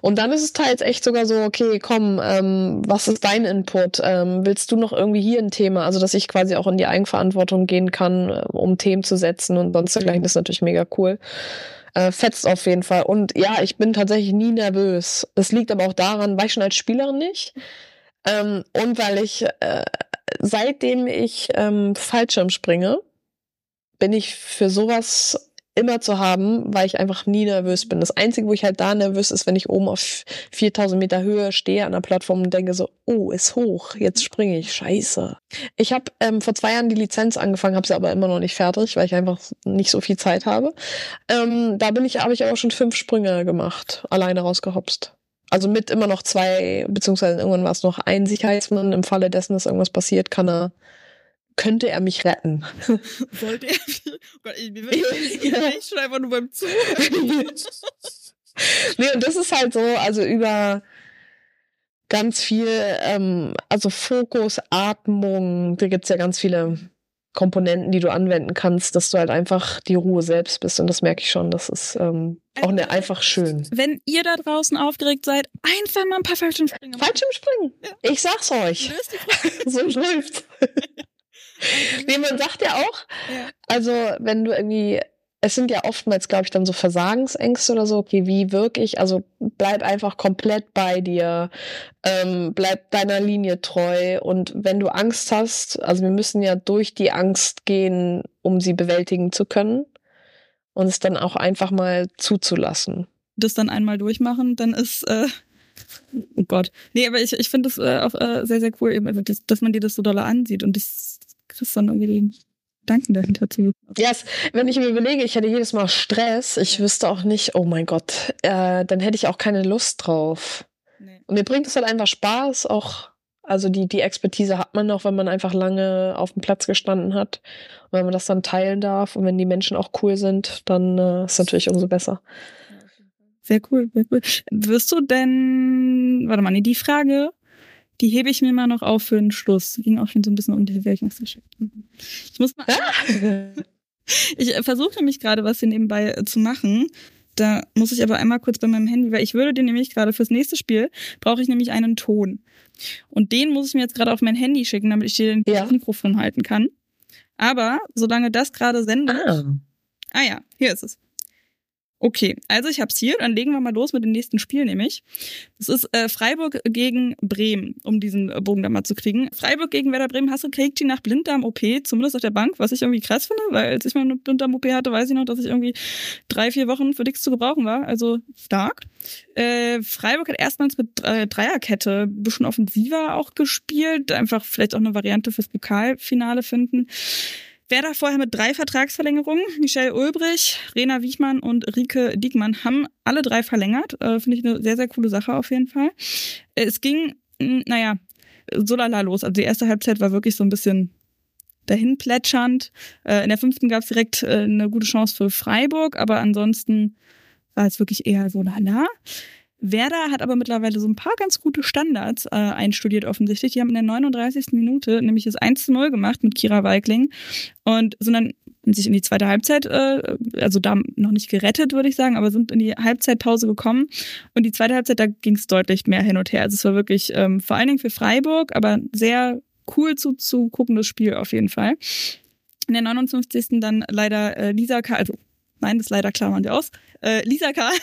[SPEAKER 3] Und dann ist es teils echt sogar so, okay, komm, ähm, was ist dein Input? Ähm, willst du noch irgendwie hier ein Thema? Also, dass ich quasi auch in die Eigenverantwortung gehen kann, äh, um Themen zu setzen und sonst dergleichen, das ist natürlich mega cool äh, fetzt auf jeden Fall. Und ja, ich bin tatsächlich nie nervös. Das liegt aber auch daran, weil ich schon als Spielerin nicht. Ähm, und weil ich, äh, seitdem ich ähm, Fallschirm springe, bin ich für sowas immer zu haben, weil ich einfach nie nervös bin. Das Einzige, wo ich halt da nervös ist, wenn ich oben auf 4000 Meter Höhe stehe an der Plattform und denke so, oh, ist hoch, jetzt springe ich, scheiße. Ich habe ähm, vor zwei Jahren die Lizenz angefangen, habe sie aber immer noch nicht fertig, weil ich einfach nicht so viel Zeit habe. Ähm, da bin ich, habe ich aber schon fünf Sprünge gemacht, alleine rausgehopst. Also mit immer noch zwei, beziehungsweise irgendwann war es noch ein Sicherheitsmann. Im Falle dessen, dass irgendwas passiert, kann er könnte er mich retten.
[SPEAKER 1] Sollte er mich? Oh Gott, ich, wird ja. schon einfach nur beim Zuhören.
[SPEAKER 3] nee, und das ist halt so, also über ganz viel, ähm, also Fokus, Atmung, da gibt's ja ganz viele Komponenten, die du anwenden kannst, dass du halt einfach die Ruhe selbst bist. Und das merke ich schon, das ist ähm, auch ne, einfach schön.
[SPEAKER 1] Wenn ihr da draußen aufgeregt seid, einfach mal ein paar Fallschirmspringen
[SPEAKER 3] machen. Fallschirmspringen? Ja. Ich sag's euch. so läuft's. nee, man sagt ja auch, ja. also wenn du irgendwie, es sind ja oftmals, glaube ich, dann so Versagensängste oder so, okay, wie wirklich, also bleib einfach komplett bei dir, ähm, bleib deiner Linie treu und wenn du Angst hast, also wir müssen ja durch die Angst gehen, um sie bewältigen zu können und es dann auch einfach mal zuzulassen.
[SPEAKER 1] Das dann einmal durchmachen, dann ist äh Oh Gott. Nee, aber ich, ich finde das äh, auch äh, sehr, sehr cool, eben, also dass, dass man dir das so doll ansieht. Und das kriegst dann irgendwie den Gedanken dahinter zu.
[SPEAKER 3] Yes. Wenn ich mir überlege, ich hätte jedes Mal Stress, ich wüsste auch nicht, oh mein Gott, äh, dann hätte ich auch keine Lust drauf. Nee. Und mir bringt es halt einfach Spaß, auch, also die, die Expertise hat man noch, wenn man einfach lange auf dem Platz gestanden hat. Und wenn man das dann teilen darf und wenn die Menschen auch cool sind, dann äh, ist es natürlich umso besser.
[SPEAKER 1] Sehr cool, sehr cool. Wirst du denn, warte mal, nee, die Frage die hebe ich mir mal noch auf für den Schluss. Ging auch schon so ein bisschen um die Weltmeisterschaften. Ich muss mal. ich äh, versuche nämlich gerade was hier nebenbei äh, zu machen. Da muss ich aber einmal kurz bei meinem Handy, weil ich würde dir nämlich gerade fürs nächste Spiel brauche ich nämlich einen Ton. Und den muss ich mir jetzt gerade auf mein Handy schicken, damit ich dir den ja. Mikrofon halten kann. Aber solange das gerade sendet. Ah. ah ja, hier ist es. Okay, also ich hab's hier, dann legen wir mal los mit dem nächsten Spiel nämlich. Das ist äh, Freiburg gegen Bremen, um diesen äh, Bogen da mal zu kriegen. Freiburg gegen Werder Bremen hast du kriegt die nach Blinddarm-OP, zumindest auf der Bank, was ich irgendwie krass finde, weil als ich mal eine Blinddarm-OP hatte, weiß ich noch, dass ich irgendwie drei, vier Wochen für nichts zu gebrauchen war, also stark. Äh, Freiburg hat erstmals mit äh, Dreierkette ein bisschen offensiver auch gespielt, einfach vielleicht auch eine Variante fürs Pokalfinale finden. Werder vorher mit drei Vertragsverlängerungen. Michelle Ulbrich, Rena Wiechmann und Rike Diekmann haben alle drei verlängert. Äh, Finde ich eine sehr, sehr coole Sache auf jeden Fall. Es ging, naja, so lala los. Also die erste Halbzeit war wirklich so ein bisschen dahin plätschernd. Äh, in der fünften gab es direkt äh, eine gute Chance für Freiburg, aber ansonsten war es wirklich eher so lala. Werder hat aber mittlerweile so ein paar ganz gute Standards äh, einstudiert offensichtlich. Die haben in der 39. Minute nämlich das 1 zu 0 gemacht mit Kira Weigling und sind dann sich in die zweite Halbzeit, äh, also da noch nicht gerettet, würde ich sagen, aber sind in die Halbzeitpause gekommen. Und die zweite Halbzeit, da ging es deutlich mehr hin und her. Also es war wirklich ähm, vor allen Dingen für Freiburg, aber sehr cool zu, zu gucken, das Spiel auf jeden Fall. In der 59. dann leider äh, Lisa K., also nein, das leider klammern wir aus, äh, Lisa K.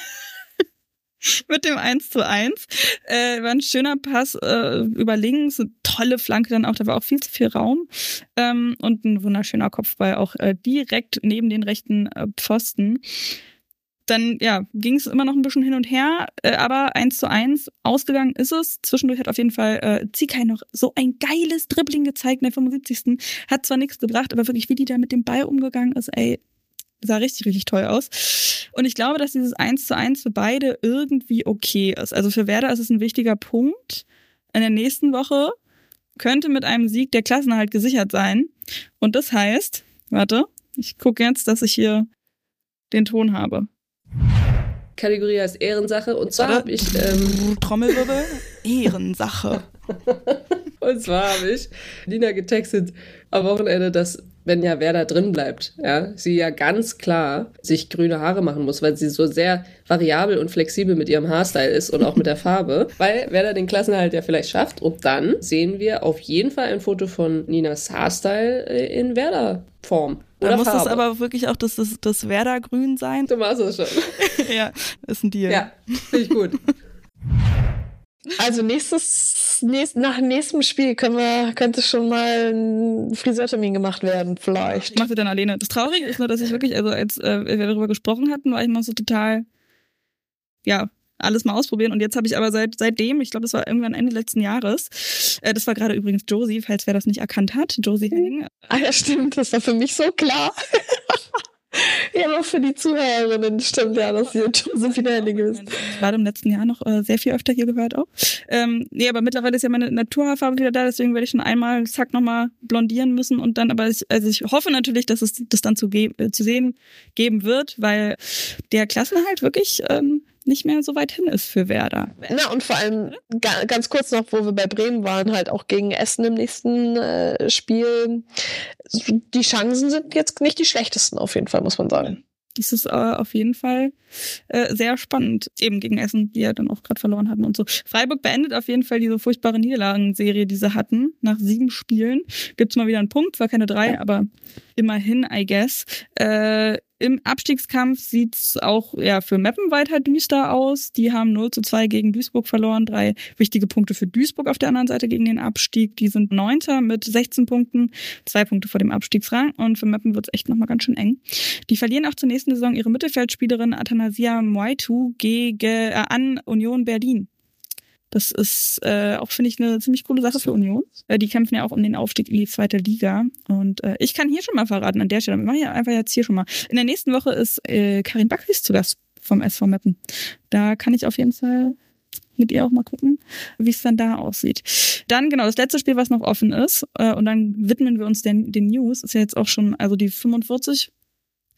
[SPEAKER 1] mit dem 1 zu 1. Äh, war ein schöner Pass äh, über links, eine tolle Flanke dann auch, da war auch viel zu viel Raum. Ähm, und ein wunderschöner Kopfball auch äh, direkt neben den rechten äh, Pfosten. Dann ja, ging es immer noch ein bisschen hin und her, äh, aber 1 zu 1 ausgegangen ist es. Zwischendurch hat auf jeden Fall äh, Zikai noch so ein geiles Dribbling gezeigt in der 75. Hat zwar nichts gebracht, aber wirklich, wie die da mit dem Ball umgegangen ist, ey, sah richtig, richtig toll aus. Und ich glaube, dass dieses 1 zu 1 für beide irgendwie okay ist. Also für Werder ist es ein wichtiger Punkt. In der nächsten Woche könnte mit einem Sieg der Klassenerhalt gesichert sein. Und das heißt, warte, ich gucke jetzt, dass ich hier den Ton habe.
[SPEAKER 4] Kategorie heißt Ehrensache. Und zwar habe ich. Ähm,
[SPEAKER 1] Trommelwirbel, Ehrensache.
[SPEAKER 4] und zwar habe ich Nina getextet am Wochenende, dass wenn ja Werder drin bleibt, ja, sie ja ganz klar sich grüne Haare machen muss, weil sie so sehr variabel und flexibel mit ihrem Haarstyle ist und auch mit der Farbe, weil Werder den Klassenhalt ja vielleicht schafft. Und dann sehen wir auf jeden Fall ein Foto von Ninas Haarstyle äh, in Werder-Form.
[SPEAKER 1] Da muss Farbe. das aber wirklich auch das, das, das Werder-Grün sein.
[SPEAKER 4] Du machst es schon.
[SPEAKER 1] ja, ist ein Deal.
[SPEAKER 4] Ja, finde ich gut.
[SPEAKER 3] Also nächstes, nächst, nach nächstem Spiel können wir, könnte schon mal ein Friseurtermin gemacht werden, vielleicht.
[SPEAKER 1] Ich mache dann alleine. Das Traurige ist nur, dass ich wirklich, also als äh, wir darüber gesprochen hatten, war ich noch so total, ja, alles mal ausprobieren. Und jetzt habe ich aber seit seitdem, ich glaube, das war irgendwann Ende letzten Jahres, äh, das war gerade übrigens Josie, falls wer das nicht erkannt hat, Josie Henning.
[SPEAKER 3] Ah ja, stimmt, das war für mich so klar. Ja, aber für die Zuhörerinnen stimmt ja, dass ihr Josephine Henning ist.
[SPEAKER 1] Gerade im letzten Jahr noch äh, sehr viel öfter hier gehört auch. Ähm, nee, aber mittlerweile ist ja meine Naturhaarfarbe wieder da, deswegen werde ich schon einmal zack nochmal blondieren müssen und dann, aber ich, also ich hoffe natürlich, dass es das dann zu, äh, zu sehen geben wird, weil der Klassenhalt wirklich ähm, nicht mehr so weit hin ist für Werder.
[SPEAKER 3] Na, und vor allem ganz kurz noch, wo wir bei Bremen waren, halt auch gegen Essen im nächsten äh, Spiel. Die Chancen sind jetzt nicht die schlechtesten, auf jeden Fall, muss man sagen.
[SPEAKER 1] Dies ist äh, auf jeden Fall äh, sehr spannend, eben gegen Essen, die ja dann auch gerade verloren hatten und so. Freiburg beendet auf jeden Fall diese furchtbare Niederlagenserie, die sie hatten. Nach sieben Spielen gibt's mal wieder einen Punkt, zwar keine drei, aber immerhin, I guess. Äh, im Abstiegskampf sieht's auch ja, für Meppen weiter düster aus. Die haben 0 zu 2 gegen Duisburg verloren. Drei wichtige Punkte für Duisburg auf der anderen Seite gegen den Abstieg. Die sind Neunter mit 16 Punkten, zwei Punkte vor dem Abstiegsrang. Und für Meppen wird's echt nochmal ganz schön eng. Die verlieren auch zur nächsten Saison ihre Mittelfeldspielerin Athanasia Moitu gegen, äh, an Union Berlin. Das ist äh, auch, finde ich, eine ziemlich coole Sache für Union. Äh, die kämpfen ja auch um den Aufstieg in die zweite Liga. Und äh, ich kann hier schon mal verraten, an der Stelle, wir machen ja einfach jetzt hier schon mal. In der nächsten Woche ist äh, Karin Backwies zu Gast vom SV Meppen. Da kann ich auf jeden Fall mit ihr auch mal gucken, wie es dann da aussieht. Dann genau das letzte Spiel, was noch offen ist, äh, und dann widmen wir uns den, den News. Ist ja jetzt auch schon, also die 45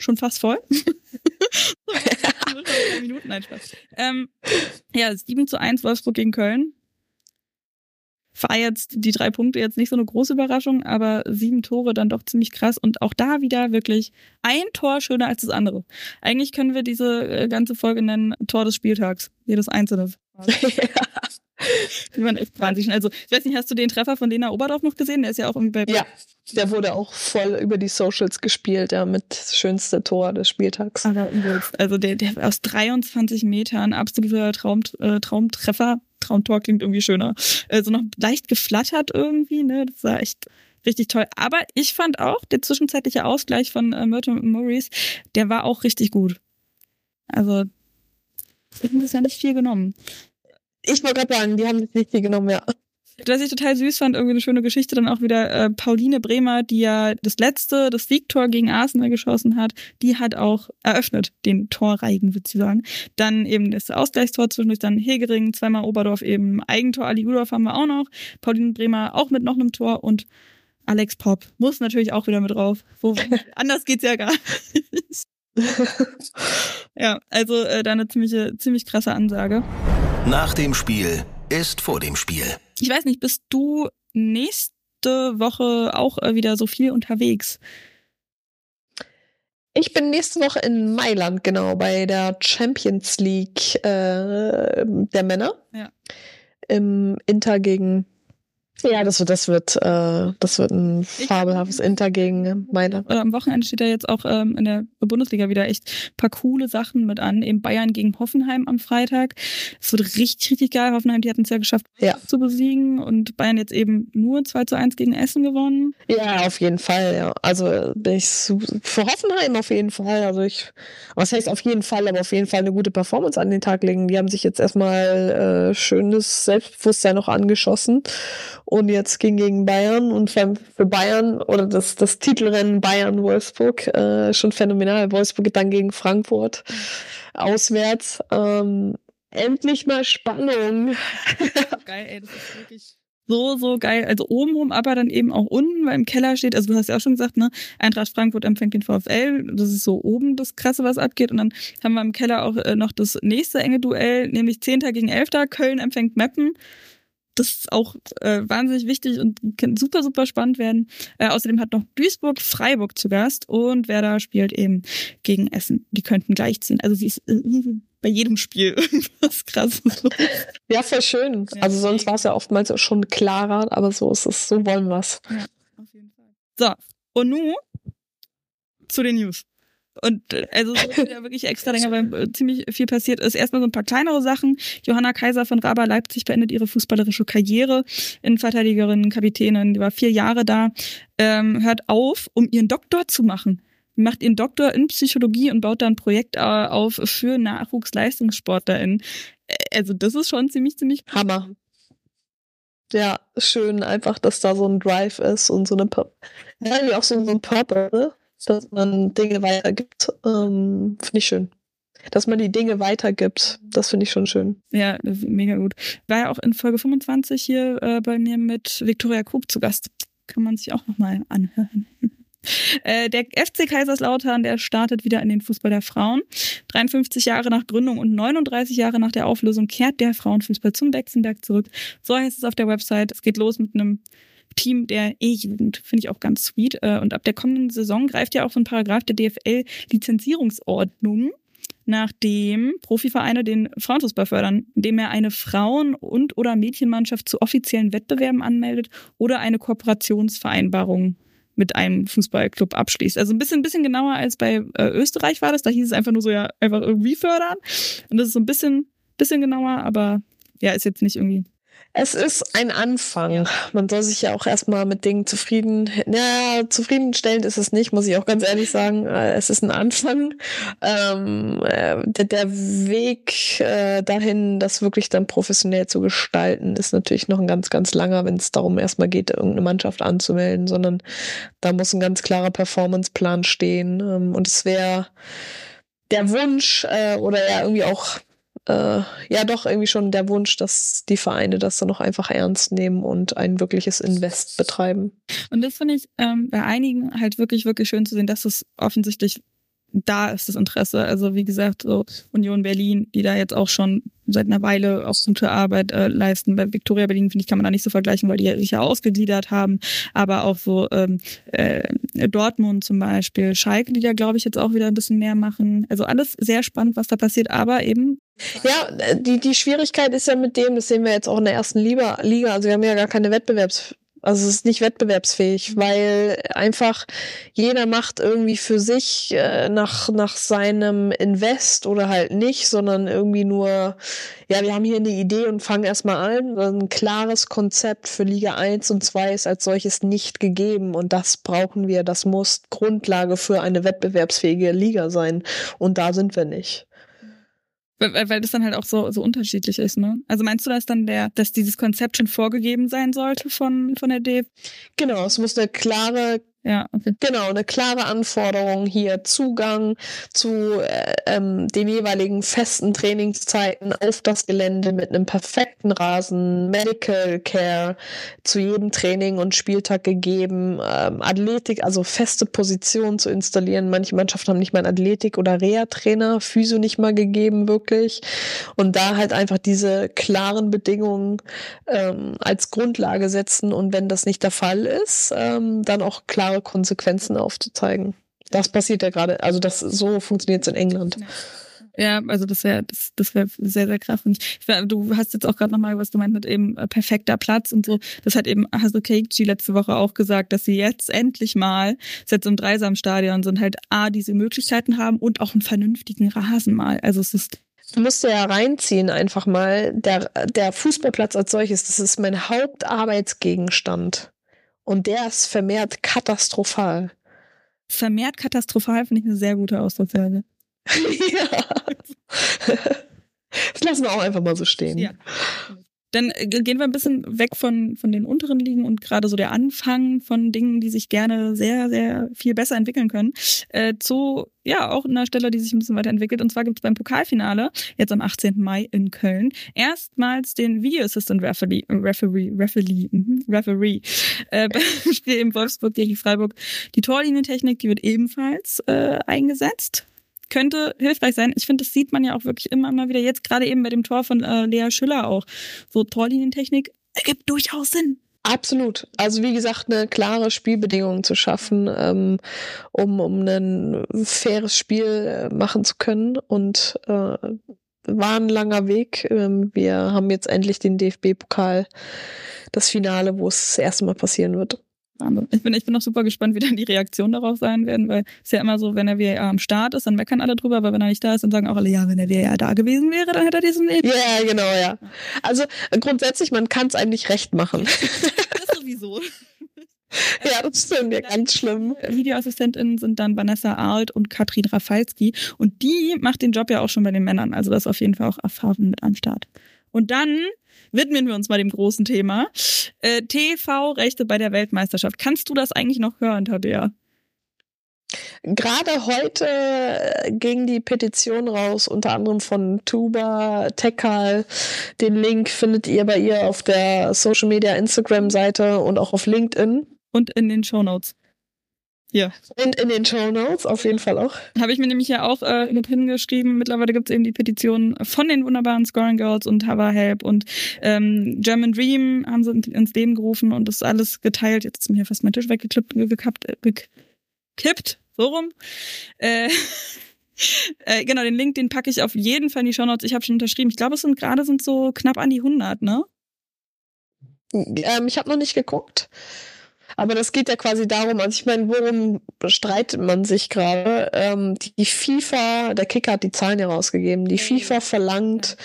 [SPEAKER 1] schon fast voll. Minuten, nein, Spaß. Ähm, ja, 7 zu 1 Wolfsburg gegen Köln. War jetzt die drei Punkte jetzt nicht so eine große Überraschung, aber sieben Tore dann doch ziemlich krass und auch da wieder wirklich ein Tor schöner als das andere. Eigentlich können wir diese äh, ganze Folge nennen Tor des Spieltags. Jedes einzelne. Wie man echt wahnsinnig. Also, ich weiß nicht, hast du den Treffer von Lena Oberdorf noch gesehen? Der ist ja auch irgendwie bei.
[SPEAKER 3] Ja, der wurde auch voll über die Socials gespielt, ja, mit schönste Tor des Spieltags.
[SPEAKER 1] Also, der, der aus 23 Metern, absoluter Traum, äh, Traumtreffer. Traumtor klingt irgendwie schöner. Also noch leicht geflattert irgendwie, ne? Das war echt richtig toll. Aber ich fand auch, der zwischenzeitliche Ausgleich von äh, Merton Maurice, der war auch richtig gut. Also, das ist ja nicht viel genommen.
[SPEAKER 3] Ich wollte gerade sagen, die haben sich nicht viel genommen, ja.
[SPEAKER 1] Was ich total süß fand, irgendwie eine schöne Geschichte, dann auch wieder äh, Pauline Bremer, die ja das letzte, das Siegtor gegen Arsenal geschossen hat, die hat auch eröffnet, den Torreigen, würde ich sagen. Dann eben das Ausgleichstor zwischendurch, dann Hegering, zweimal Oberdorf eben, Eigentor, Ali Udorf haben wir auch noch, Pauline Bremer auch mit noch einem Tor und Alex Pop muss natürlich auch wieder mit drauf. Wo, anders geht's ja gar nicht. ja, also äh, da eine ziemliche, ziemlich krasse Ansage.
[SPEAKER 2] Nach dem Spiel ist vor dem Spiel.
[SPEAKER 1] Ich weiß nicht, bist du nächste Woche auch äh, wieder so viel unterwegs?
[SPEAKER 3] Ich bin nächste Woche in Mailand, genau, bei der Champions League äh, der Männer.
[SPEAKER 1] Ja.
[SPEAKER 3] Im Inter gegen ja, das wird, das wird, äh, das wird ein fabelhaftes Inter gegen Mailand.
[SPEAKER 1] Am Wochenende steht ja jetzt auch ähm, in der Bundesliga wieder echt paar coole Sachen mit an. Eben Bayern gegen Hoffenheim am Freitag. Es wird richtig, richtig geil. Hoffenheim, die hatten es ja geschafft,
[SPEAKER 3] ja.
[SPEAKER 1] zu besiegen und Bayern jetzt eben nur 2 zu 1 gegen Essen gewonnen.
[SPEAKER 3] Ja, auf jeden Fall, ja. Also bin ich für Hoffenheim auf jeden Fall. Also ich, was heißt auf jeden Fall, aber auf jeden Fall eine gute Performance an den Tag legen. Die haben sich jetzt erstmal äh, schönes Selbstbewusstsein noch angeschossen und jetzt ging gegen Bayern und für Bayern oder das, das Titelrennen Bayern-Wolfsburg äh, schon phänomenal final. Wolfsburg dann gegen Frankfurt auswärts. Ähm, endlich mal Spannung.
[SPEAKER 1] Geil, ey, das ist wirklich so, so geil. Also oben rum, aber dann eben auch unten, weil im Keller steht, also du hast ja auch schon gesagt, ne, Eintracht Frankfurt empfängt den VfL. Das ist so oben das Krasse, was abgeht. Und dann haben wir im Keller auch äh, noch das nächste enge Duell, nämlich 10. gegen 11. Köln empfängt Meppen. Das ist auch äh, wahnsinnig wichtig und kann super, super spannend werden. Äh, außerdem hat noch Duisburg Freiburg zu Gast und Werder spielt eben gegen Essen. Die könnten gleichziehen. Also sie ist äh, bei jedem Spiel irgendwas krasses los.
[SPEAKER 3] Ja, voll schön.
[SPEAKER 1] Ja,
[SPEAKER 3] also sonst war es ja oftmals schon klarer, aber so ist es, so wollen wir es.
[SPEAKER 1] Ja, auf jeden Fall. So, und nun zu den News. Und äh, also so ist ja wirklich extra länger, weil äh, ziemlich viel passiert ist. Erstmal so ein paar kleinere Sachen. Johanna Kaiser von Raba Leipzig beendet ihre fußballerische Karriere. Innenverteidigerin, Kapitänin, die war vier Jahre da. Ähm, hört auf, um ihren Doktor zu machen. Macht ihren Doktor in Psychologie und baut da ein Projekt äh, auf für NachwuchsleistungssportlerInnen. Also das ist schon ziemlich, ziemlich
[SPEAKER 3] Hammer. Ja, schön einfach, dass da so ein Drive ist und so eine, Pur ja, auch so, so ein Purpose? Dass man Dinge weitergibt. Ähm, finde ich schön. Dass man die Dinge weitergibt, das finde ich schon schön.
[SPEAKER 1] Ja, mega gut. War ja auch in Folge 25 hier äh, bei mir mit Viktoria Krug zu Gast. Kann man sich auch nochmal anhören. Äh, Der FC Kaiserslautern, der startet wieder in den Fußball der Frauen. 53 Jahre nach Gründung und 39 Jahre nach der Auflösung kehrt der Frauenfußball zum Dexenberg zurück. So heißt es auf der Website. Es geht los mit einem Team der E-Jugend. Finde ich auch ganz sweet. Äh, Und ab der kommenden Saison greift ja auch so ein Paragraph der DFL-Lizenzierungsordnung nachdem Profivereine den Frauenfußball fördern, indem er eine Frauen- und oder Mädchenmannschaft zu offiziellen Wettbewerben anmeldet oder eine Kooperationsvereinbarung mit einem Fußballclub abschließt. Also ein bisschen, ein bisschen genauer als bei äh, Österreich war das. Da hieß es einfach nur so, ja, einfach irgendwie fördern. Und das ist so ein bisschen, bisschen genauer, aber ja, ist jetzt nicht irgendwie.
[SPEAKER 3] Es ist ein Anfang. Man soll sich ja auch erstmal mit Dingen zufrieden, ja, zufriedenstellend ist es nicht, muss ich auch ganz ehrlich sagen. Äh, Es ist ein Anfang. Ähm, äh, der, der Weg äh, dahin, das wirklich dann professionell zu gestalten, ist natürlich noch ein ganz, ganz langer, wenn es darum erstmal geht, irgendeine Mannschaft anzumelden, sondern da muss ein ganz klarer Performanceplan stehen. Ähm, und es wäre der Wunsch äh, oder ja irgendwie auch äh, ja doch irgendwie schon der Wunsch, dass die Vereine das dann noch einfach ernst nehmen und ein wirkliches Invest betreiben.
[SPEAKER 1] Und das finde ich ähm, bei einigen halt wirklich, wirklich schön zu sehen, dass es offensichtlich da ist, das Interesse. Also wie gesagt, so Union Berlin, die da jetzt auch schon seit einer Weile auch gute Arbeit äh, leisten. Bei Victoria Berlin, finde ich, kann man da nicht so vergleichen, weil die sich ja ausgegliedert haben. Aber auch so ähm, äh, Dortmund zum Beispiel, Schalke, die da, glaube ich, jetzt auch wieder ein bisschen mehr machen. Also alles sehr spannend, was da passiert, aber eben
[SPEAKER 3] Ja, die, die Schwierigkeit ist ja mit dem, das sehen wir jetzt auch in der ersten Liga also wir haben ja gar keine Wettbewerbs, also es ist nicht wettbewerbsfähig, weil einfach jeder macht irgendwie für sich äh, nach, nach seinem Invest oder halt nicht, sondern irgendwie nur, ja, wir haben hier eine Idee und fangen erstmal an. Ein klares Konzept für Liga 1 und 2 ist als solches nicht gegeben und das brauchen wir, das muss Grundlage für eine wettbewerbsfähige Liga sein und da sind wir nicht.
[SPEAKER 1] Weil, weil- das dann halt auch so, so unterschiedlich ist, ne? Also meinst du, dass dann der, dass dieses Konzept schon vorgegeben sein sollte von, von der DF?
[SPEAKER 3] Genau, es muss eine klare
[SPEAKER 1] Ja, okay.
[SPEAKER 3] Genau, eine klare Anforderung hier, Zugang zu äh, ähm, den jeweiligen festen Trainingszeiten auf das Gelände mit einem perfekten Rasen, Medical Care zu jedem Training und Spieltag gegeben, ähm, Athletik, also feste Positionen zu installieren. Manche Mannschaften haben nicht mal einen Athletik- oder Reha-Trainer, Physio nicht mal gegeben, wirklich. Und da halt einfach diese klaren Bedingungen ähm, als Grundlage setzen und wenn das nicht der Fall ist, ähm, dann auch klare Konsequenzen aufzuzeigen. Das passiert ja gerade, also das so funktioniert es in England.
[SPEAKER 1] Ja, also das wäre das, das wäre sehr, sehr krass. Und ich, wär- du hast jetzt auch gerade nochmal, was du meinst mit eben äh, perfekter Platz und so. Das hat eben Hasu Keikchi letzte Woche auch gesagt, dass sie jetzt endlich mal, ist jetzt im Dreisamstadion sind, halt A, diese Möglichkeiten haben und auch einen vernünftigen Rasen mal. Also es ist
[SPEAKER 3] Du musst ja reinziehen einfach mal. Der, der Fußballplatz als solches, das ist mein Hauptarbeitsgegenstand. Und der ist vermehrt katastrophal.
[SPEAKER 1] vermehrt katastrophal, finde ich eine sehr gute Ausdrucksweise.
[SPEAKER 3] ja. Das lassen wir auch einfach mal so stehen.
[SPEAKER 1] Ja. Dann äh, gehen wir ein bisschen weg von, von den unteren Ligen und gerade so der Anfang von Dingen, die sich gerne sehr, sehr viel besser entwickeln können, äh, zu ja auch einer Stelle, die sich ein bisschen weiterentwickelt. Und zwar gibt es beim Pokalfinale, jetzt am 18. Mai in Köln, erstmals den Video Assistant Referee, Referee, Referee, mhm, Referee äh, in Wolfsburg gegen Freiburg. Die Torlinientechnik, die wird ebenfalls äh, eingesetzt könnte hilfreich sein. Ich finde, das sieht man ja auch wirklich immer mal wieder. Jetzt gerade eben bei dem Tor von äh, Lea Schüller auch. So Torlinientechnik ergibt durchaus Sinn.
[SPEAKER 3] Absolut. Also wie gesagt, eine klare Spielbedingung zu schaffen, ähm, um, um ein faires Spiel äh, machen zu können. Und äh, war ein langer Weg. Ähm, wir haben jetzt endlich den DFB-Pokal, das Finale, wo es das erste Mal passieren wird.
[SPEAKER 1] Ich bin, ich bin auch super gespannt, wie dann die Reaktionen darauf sein werden, weil es ja immer so, wenn der VAR am Start ist, dann meckern alle drüber, aber wenn er nicht da ist, dann sagen auch alle, ja, wenn der VAR da gewesen wäre, dann hätte er diesen
[SPEAKER 3] nicht. Ja, genau, ja. Also grundsätzlich, man kann es eigentlich recht machen.
[SPEAKER 1] das sowieso.
[SPEAKER 3] Ja, das stimmt, ja, ganz schlimm.
[SPEAKER 1] Videoassistentinnen sind dann Vanessa Arlt und Katrin Rafalski. Und die macht den Job ja auch schon bei den Männern. Also das ist auf jeden Fall auch Erfahrung mit am Start. Und dann widmen wir uns mal dem großen Thema. Äh, TV-Rechte bei der Weltmeisterschaft. Kannst du das eigentlich noch hören, Tabea?
[SPEAKER 3] Gerade heute ging die Petition raus, unter anderem von Tuba Tekal. Den Link findet ihr bei ihr auf der Social Media Instagram Seite und auch auf LinkedIn.
[SPEAKER 1] Und in den Show Notes.
[SPEAKER 3] Ja. Und in den Show Notes auf jeden Fall auch.
[SPEAKER 1] Habe ich mir nämlich ja auch äh, mit hingeschrieben. Mittlerweile gibt es eben die Petition von den wunderbaren Scoring Girls und Hava Help und ähm, German Dream haben sie ins Leben gerufen und das ist alles geteilt. Jetzt ist mir hier fast mein Tisch weggeklippt, gekappt, äh, gekippt, so rum. Äh, äh, genau, den Link, den packe ich auf jeden Fall in die Show Notes. Ich habe schon unterschrieben. Ich glaube, es sind gerade sind so knapp an die 100, ne?
[SPEAKER 3] Ähm, ich habe noch nicht geguckt. Aber das geht ja quasi darum, also ich meine, worum streitet man sich gerade? Ähm, die FIFA, der Kicker hat die Zahlen ja rausgegeben, die FIFA verlangt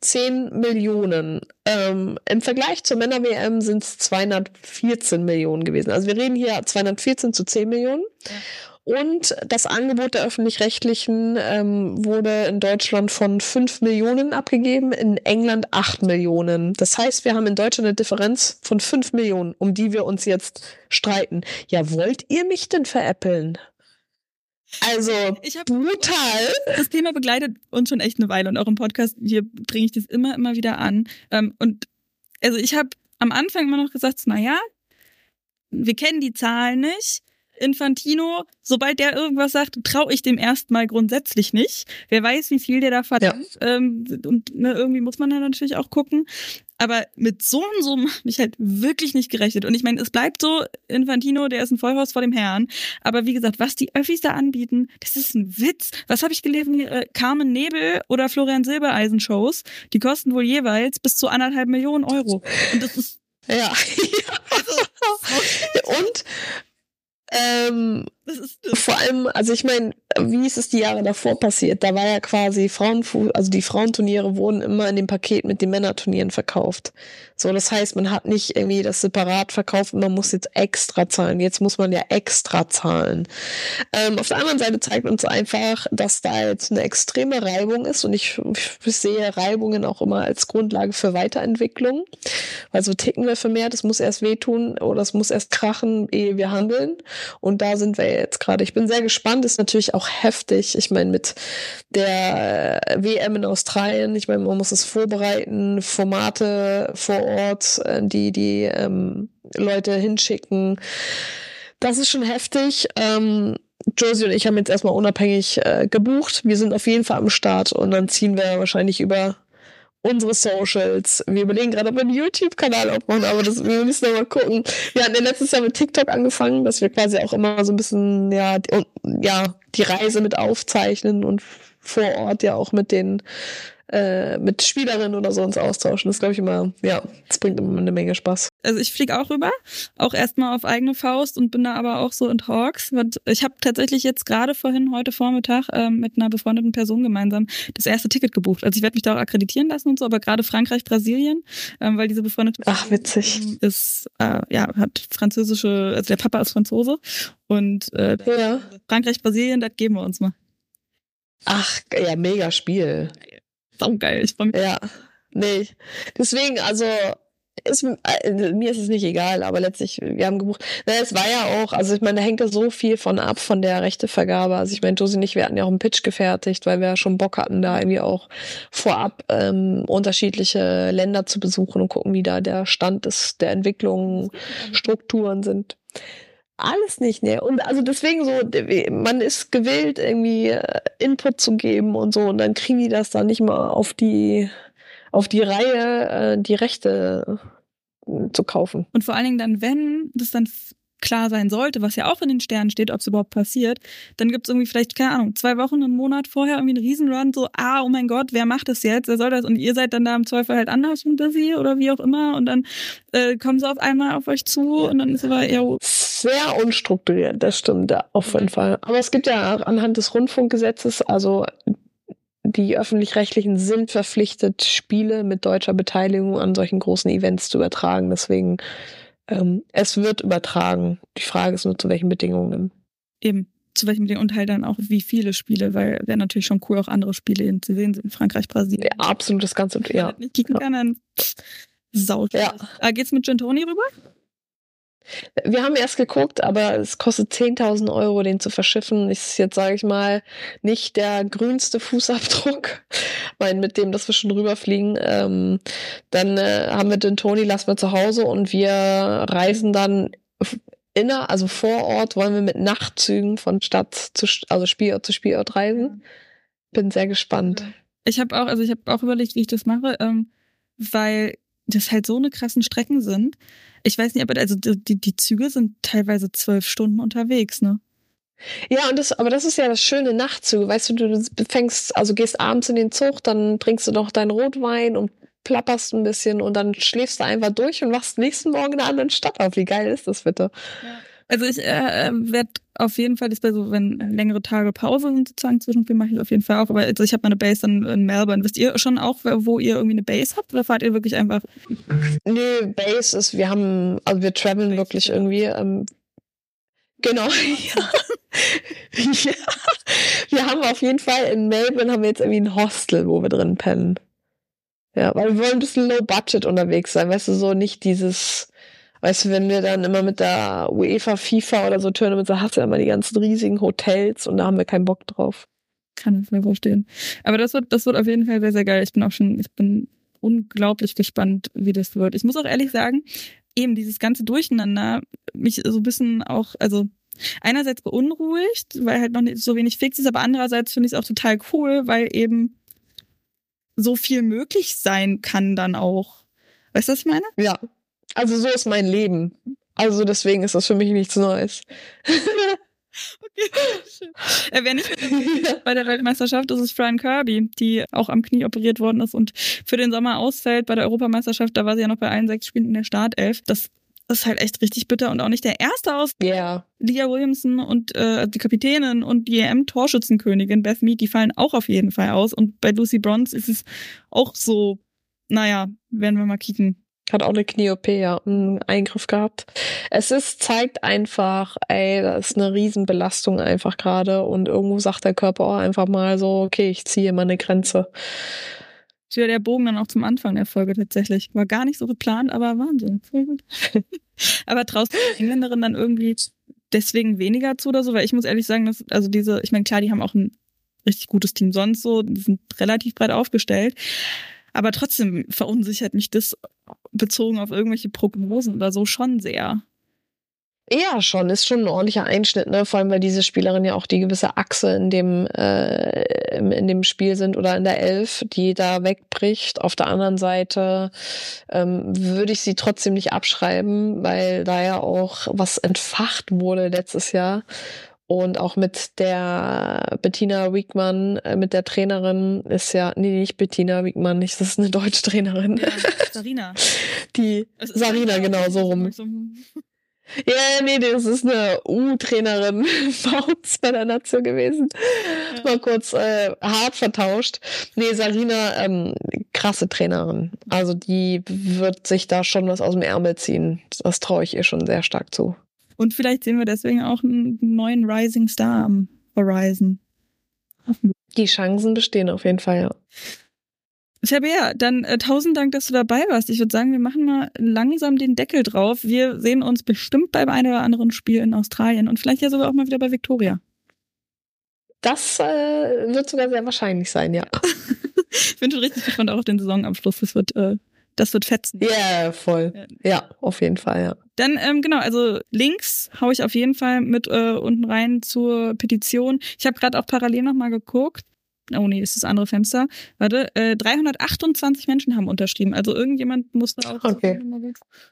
[SPEAKER 3] 10 Millionen. Ähm, Im Vergleich zur Männer-WM sind es 214 Millionen gewesen. Also wir reden hier 214 zu 10 Millionen. Ja. Und das Angebot der öffentlich-rechtlichen ähm, wurde in Deutschland von 5 Millionen abgegeben, in England 8 Millionen. Das heißt, wir haben in Deutschland eine Differenz von 5 Millionen, um die wir uns jetzt streiten. Ja, wollt ihr mich denn veräppeln? Also ich hab, brutal.
[SPEAKER 1] Das Thema begleitet uns schon echt eine Weile und auch im Podcast hier bringe ich das immer, immer wieder an. Ähm, und also ich habe am Anfang immer noch gesagt, na ja, wir kennen die Zahlen nicht Infantino, sobald der irgendwas sagt, traue ich dem erstmal grundsätzlich nicht. Wer weiß, wie viel der da verdammt. Ja. Ähm, und ne, irgendwie muss man ja natürlich auch gucken. Aber mit so und so habe ich halt wirklich nicht gerechnet. Und ich meine, es bleibt so, Infantino, der ist ein Vollhaus vor dem Herrn. Aber wie gesagt, was die Öffis da anbieten, das ist ein Witz. Was habe ich gelesen? Äh, Carmen Nebel oder Florian Silbereisen Shows, die kosten wohl jeweils bis zu anderthalb Millionen Euro. Und das ist
[SPEAKER 3] ja. Also, und Um, ähm, vor allem, also ich meine, wie ist es die Jahre davor passiert? Da war ja quasi Frauenfuß, also die Frauenturniere wurden immer in dem Paket mit den Männerturnieren verkauft. So, das heißt, man hat nicht irgendwie das separat verkauft und man muss jetzt extra zahlen. Jetzt muss man ja extra zahlen. Ähm, auf der anderen Seite zeigt uns einfach, dass da jetzt eine extreme Reibung ist und ich, ich sehe Reibungen auch immer als Grundlage für Weiterentwicklung. Weil so ticken wir für mehr, das muss erst wehtun oder es muss erst krachen, ehe wir handeln. Und da sind wir jetzt gerade. Ich bin sehr gespannt, ist natürlich auch heftig. Ich meine, mit der WM in Australien, ich meine, man muss es vorbereiten, Formate vor Ort, äh, die die ähm, Leute hinschicken. Das ist schon heftig. Ähm, Josie und ich haben jetzt erstmal unabhängig äh, gebucht. Wir sind auf jeden Fall am Start und dann ziehen wir wahrscheinlich über unsere Socials. Wir überlegen gerade, ob wir einen YouTube-Kanal aufmachen, aber das, wir müssen noch mal gucken. Wir hatten ja letztes Jahr mit TikTok angefangen, dass wir quasi auch immer so ein bisschen, ja, die, ja, die Reise mit aufzeichnen und vor Ort ja auch mit den äh, mit Spielerinnen oder so uns austauschen. Das glaube ich immer, ja, das bringt immer eine Menge Spaß.
[SPEAKER 1] Also ich fliege auch rüber, auch erstmal auf eigene Faust und bin da aber auch so in Talks. Ich habe tatsächlich jetzt gerade vorhin, heute Vormittag, ähm, mit einer befreundeten Person gemeinsam das erste Ticket gebucht. Also ich werde mich da auch akkreditieren lassen und so, aber gerade Frankreich, Brasilien, ähm, weil diese befreundete
[SPEAKER 3] Ach, witzig.
[SPEAKER 1] ist, äh, ja, hat französische, also der Papa ist Franzose und äh, ja. Frankreich, Brasilien, das geben wir uns mal.
[SPEAKER 3] Ach, ja, mega Spiel
[SPEAKER 1] saugeil. Ich freue mich.
[SPEAKER 3] Ja. Nee. Deswegen, also ist, äh, mir ist es nicht egal, aber letztlich, wir haben gebucht. Na, es war ja auch, also ich meine, da hängt ja so viel von ab, von der Rechtevergabe. Also ich meine, Josie und ich, wir hatten ja auch einen Pitch gefertigt, weil wir ja schon Bock hatten, da irgendwie auch vorab ähm, unterschiedliche Länder zu besuchen und gucken, wie da der Stand ist, der Entwicklung, Strukturen sind. Alles nicht, ne? Und also deswegen so, man ist gewillt, irgendwie äh, Input zu geben und so, und dann kriegen die das dann nicht mal auf die auf die Reihe, äh, die Rechte äh, zu kaufen.
[SPEAKER 1] Und vor allen Dingen dann, wenn das dann klar sein sollte, was ja auch in den Sternen steht, ob es überhaupt passiert, dann gibt es irgendwie vielleicht, keine Ahnung, zwei Wochen, einen Monat vorher irgendwie einen Riesenrun, so, ah, oh mein Gott, wer macht das jetzt? Wer soll das? Und ihr seid dann da im Zweifel halt anders unter sie oder wie auch immer und dann äh, kommen sie auf einmal auf euch zu und dann ist aber eher...
[SPEAKER 3] Sehr unstrukturiert, das stimmt, auf jeden Fall. Aber es gibt ja anhand des Rundfunkgesetzes, also die öffentlich-rechtlichen sind verpflichtet, Spiele mit deutscher Beteiligung an solchen großen Events zu übertragen. Deswegen, ähm, es wird übertragen. Die Frage ist nur, zu welchen Bedingungen.
[SPEAKER 1] Eben, zu welchen Bedingungen und halt dann auch, wie viele Spiele, weil wäre natürlich schon cool, auch andere Spiele zu sehen sind in Frankreich, Brasilien.
[SPEAKER 3] Ja, absolut, das Ganze, ja.
[SPEAKER 1] Halt nicht kicken
[SPEAKER 3] ja.
[SPEAKER 1] kann, dann saut.
[SPEAKER 3] Ja.
[SPEAKER 1] Ah, geht's mit Gentoni rüber?
[SPEAKER 3] Wir haben erst geguckt, aber es kostet 10.000 Euro, den zu verschiffen. Ist jetzt, sage ich mal, nicht der grünste Fußabdruck, weil mit dem, dass wir schon rüberfliegen. Ähm, dann äh, haben wir den Toni, lassen wir zu Hause und wir reisen dann inner, also vor Ort, wollen wir mit Nachtzügen von Stadt zu, also Spielort zu Spielort reisen. Bin sehr gespannt.
[SPEAKER 1] Ich habe auch, also ich habe auch überlegt, wie ich das mache, ähm, weil das halt so eine krassen Strecken sind. Ich weiß nicht, aber also die, die Züge sind teilweise zwölf Stunden unterwegs, ne?
[SPEAKER 3] Ja, und das, aber das ist ja das schöne Nachtzüge. Weißt du, du fängst, also gehst abends in den Zug, dann trinkst du noch deinen Rotwein und plapperst ein bisschen und dann schläfst du einfach durch und wachst nächsten Morgen in einer anderen Stadt auf. Wie geil ist das bitte?
[SPEAKER 1] Ja. Also ich äh, ähm, werde auf jeden Fall, das bei so, wenn längere Tage Pause sind sozusagen zwischendurch, mache ich auf jeden Fall auch. Aber also ich habe meine Base dann in Melbourne. Wisst ihr schon auch, wo ihr irgendwie eine Base habt oder fahrt ihr wirklich einfach?
[SPEAKER 3] Nee, Base ist, wir haben, also wir traveln Base, wirklich ja. irgendwie. Ähm, genau. ja. ja. Wir haben auf jeden Fall in Melbourne haben wir jetzt irgendwie ein Hostel, wo wir drin pennen. Ja, weil wir wollen ein bisschen low budget unterwegs sein, weißt du, so nicht dieses Weißt du, wenn wir dann immer mit der UEFA, FIFA oder so Tournament, so hast du ja immer die ganzen riesigen Hotels und da haben wir keinen Bock drauf.
[SPEAKER 1] Kann ich mir vorstellen. Aber das wird, das wird auf jeden Fall sehr, sehr geil. Ich bin auch schon, ich bin unglaublich gespannt, wie das wird. Ich muss auch ehrlich sagen, eben dieses ganze Durcheinander mich so ein bisschen auch, also einerseits beunruhigt, weil halt noch nicht so wenig fix ist, aber andererseits finde ich es auch total cool, weil eben so viel möglich sein kann dann auch. Weißt du, was ich meine?
[SPEAKER 3] Ja, also so ist mein Leben. Also deswegen ist das für mich nichts Neues.
[SPEAKER 1] Okay, schön. Äh, wer nicht bei der Weltmeisterschaft ist es Fran Kirby, die auch am Knie operiert worden ist und für den Sommer ausfällt. Bei der Europameisterschaft, da war sie ja noch bei allen sechs Spielen in der Startelf. Das ist halt echt richtig bitter und auch nicht der erste aus.
[SPEAKER 3] Ja. Yeah.
[SPEAKER 1] Leah Williamson und äh, die Kapitänin und die EM-Torschützenkönigin Beth Mead, die fallen auch auf jeden Fall aus. Und bei Lucy Bronze ist es auch so, naja, werden wir mal kicken,
[SPEAKER 3] hat auch eine Knie-OP, ja, einen Eingriff gehabt. Es ist, zeigt einfach, ey, das ist eine Riesenbelastung einfach gerade und irgendwo sagt der Körper auch einfach mal so, okay, ich ziehe mal eine Grenze.
[SPEAKER 1] Ja, der Bogen dann auch zum Anfang der Folge tatsächlich. War gar nicht so geplant, aber Wahnsinn. Voll gut. aber traust du der Engländerin dann irgendwie deswegen weniger zu oder so? Weil ich muss ehrlich sagen, dass, also diese, ich meine, klar, die haben auch ein richtig gutes Team sonst so, die sind relativ breit aufgestellt. Aber trotzdem verunsichert mich das bezogen auf irgendwelche Prognosen oder so schon sehr.
[SPEAKER 3] Ja, schon, ist schon ein ordentlicher Einschnitt, ne? Vor allem, weil diese Spielerin ja auch die gewisse Achse in dem, äh, in dem Spiel sind oder in der Elf, die da wegbricht. Auf der anderen Seite ähm, würde ich sie trotzdem nicht abschreiben, weil da ja auch was entfacht wurde letztes Jahr. Und auch mit der Bettina Wiegmann, äh, mit der Trainerin, ist ja, nee, nicht Bettina Wiegmann, nicht, das ist eine deutsche Trainerin. Ja,
[SPEAKER 1] Sarina.
[SPEAKER 3] Die, Sarina, genau, so rum. Ja, nee, das ist eine U-Trainerin bei uns bei der Nation gewesen. Ja. Mal kurz äh, hart vertauscht. Nee, Sarina, ähm, krasse Trainerin. Also die wird sich da schon was aus dem Ärmel ziehen. Das traue ich ihr schon sehr stark zu.
[SPEAKER 1] Und vielleicht sehen wir deswegen auch einen neuen Rising Star am Horizon.
[SPEAKER 3] Die Chancen bestehen auf jeden Fall, ja.
[SPEAKER 1] Tabea, dann äh, tausend Dank, dass du dabei warst. Ich würde sagen, wir machen mal langsam den Deckel drauf. Wir sehen uns bestimmt beim einen oder anderen Spiel in Australien und vielleicht ja sogar auch mal wieder bei Victoria.
[SPEAKER 3] Das äh, wird sogar sehr wahrscheinlich sein, ja.
[SPEAKER 1] ich bin schon richtig gespannt auch auf den Saisonabschluss. Das wird, äh, das wird fetzen.
[SPEAKER 3] Ja, yeah, voll. Ja, auf jeden Fall, ja.
[SPEAKER 1] Dann, ähm, genau, also Links haue ich auf jeden Fall mit äh, unten rein zur Petition. Ich habe gerade auch parallel nochmal geguckt. Oh nee, ist das andere Fenster. Warte, äh, 328 Menschen haben unterschrieben. Also irgendjemand muss da auch
[SPEAKER 3] okay.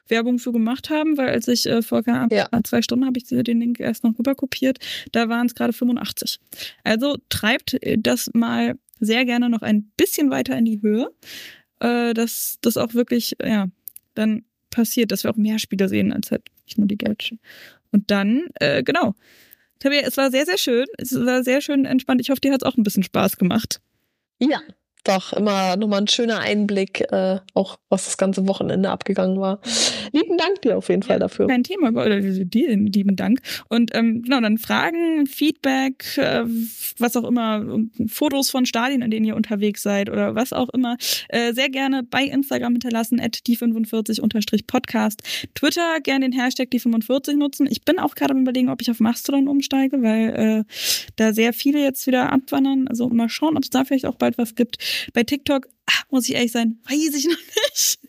[SPEAKER 1] Werbung für gemacht haben, weil als ich äh, vor ja. zwei Stunden habe ich den Link erst noch rüber kopiert, da waren es gerade 85. Also treibt äh, das mal sehr gerne noch ein bisschen weiter in die Höhe, äh, dass das auch wirklich, ja, dann passiert, dass wir auch mehr Spiele sehen als halt nicht nur die Geld. Und dann, äh, genau, Tabea, es war sehr, sehr schön. Es war sehr schön entspannt. Ich hoffe, dir hat es auch ein bisschen Spaß gemacht.
[SPEAKER 3] Ja, doch immer nochmal ein schöner Einblick, äh, auch was das ganze Wochenende abgegangen war. Lieben Dank dir auf jeden Fall dafür.
[SPEAKER 1] Kein Thema, oder dir lieben Dank. Und ähm, genau, dann Fragen, Feedback, äh, was auch immer, Fotos von Stadien, in denen ihr unterwegs seid oder was auch immer, äh, sehr gerne bei Instagram hinterlassen, at die45-podcast. Twitter gerne den Hashtag die45 nutzen. Ich bin auch gerade am überlegen, ob ich auf Mastodon umsteige, weil äh, da sehr viele jetzt wieder abwandern. Also mal schauen, ob es da vielleicht auch bald was gibt. Bei TikTok, ach, muss ich ehrlich sein, weiß ich noch nicht.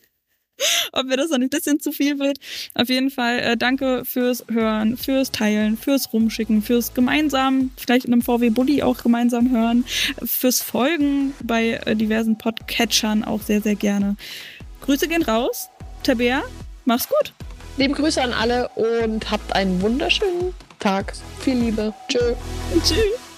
[SPEAKER 1] Ob mir das noch ein bisschen zu viel wird. Auf jeden Fall äh, danke fürs Hören, fürs Teilen, fürs Rumschicken, fürs gemeinsam, vielleicht in einem VW Bully auch gemeinsam hören, fürs Folgen bei äh, diversen Podcatchern auch sehr, sehr gerne. Grüße gehen raus. Tabea, mach's gut.
[SPEAKER 3] Liebe Grüße an alle und habt einen wunderschönen Tag. Viel Liebe. Tschö.
[SPEAKER 1] Tschüss.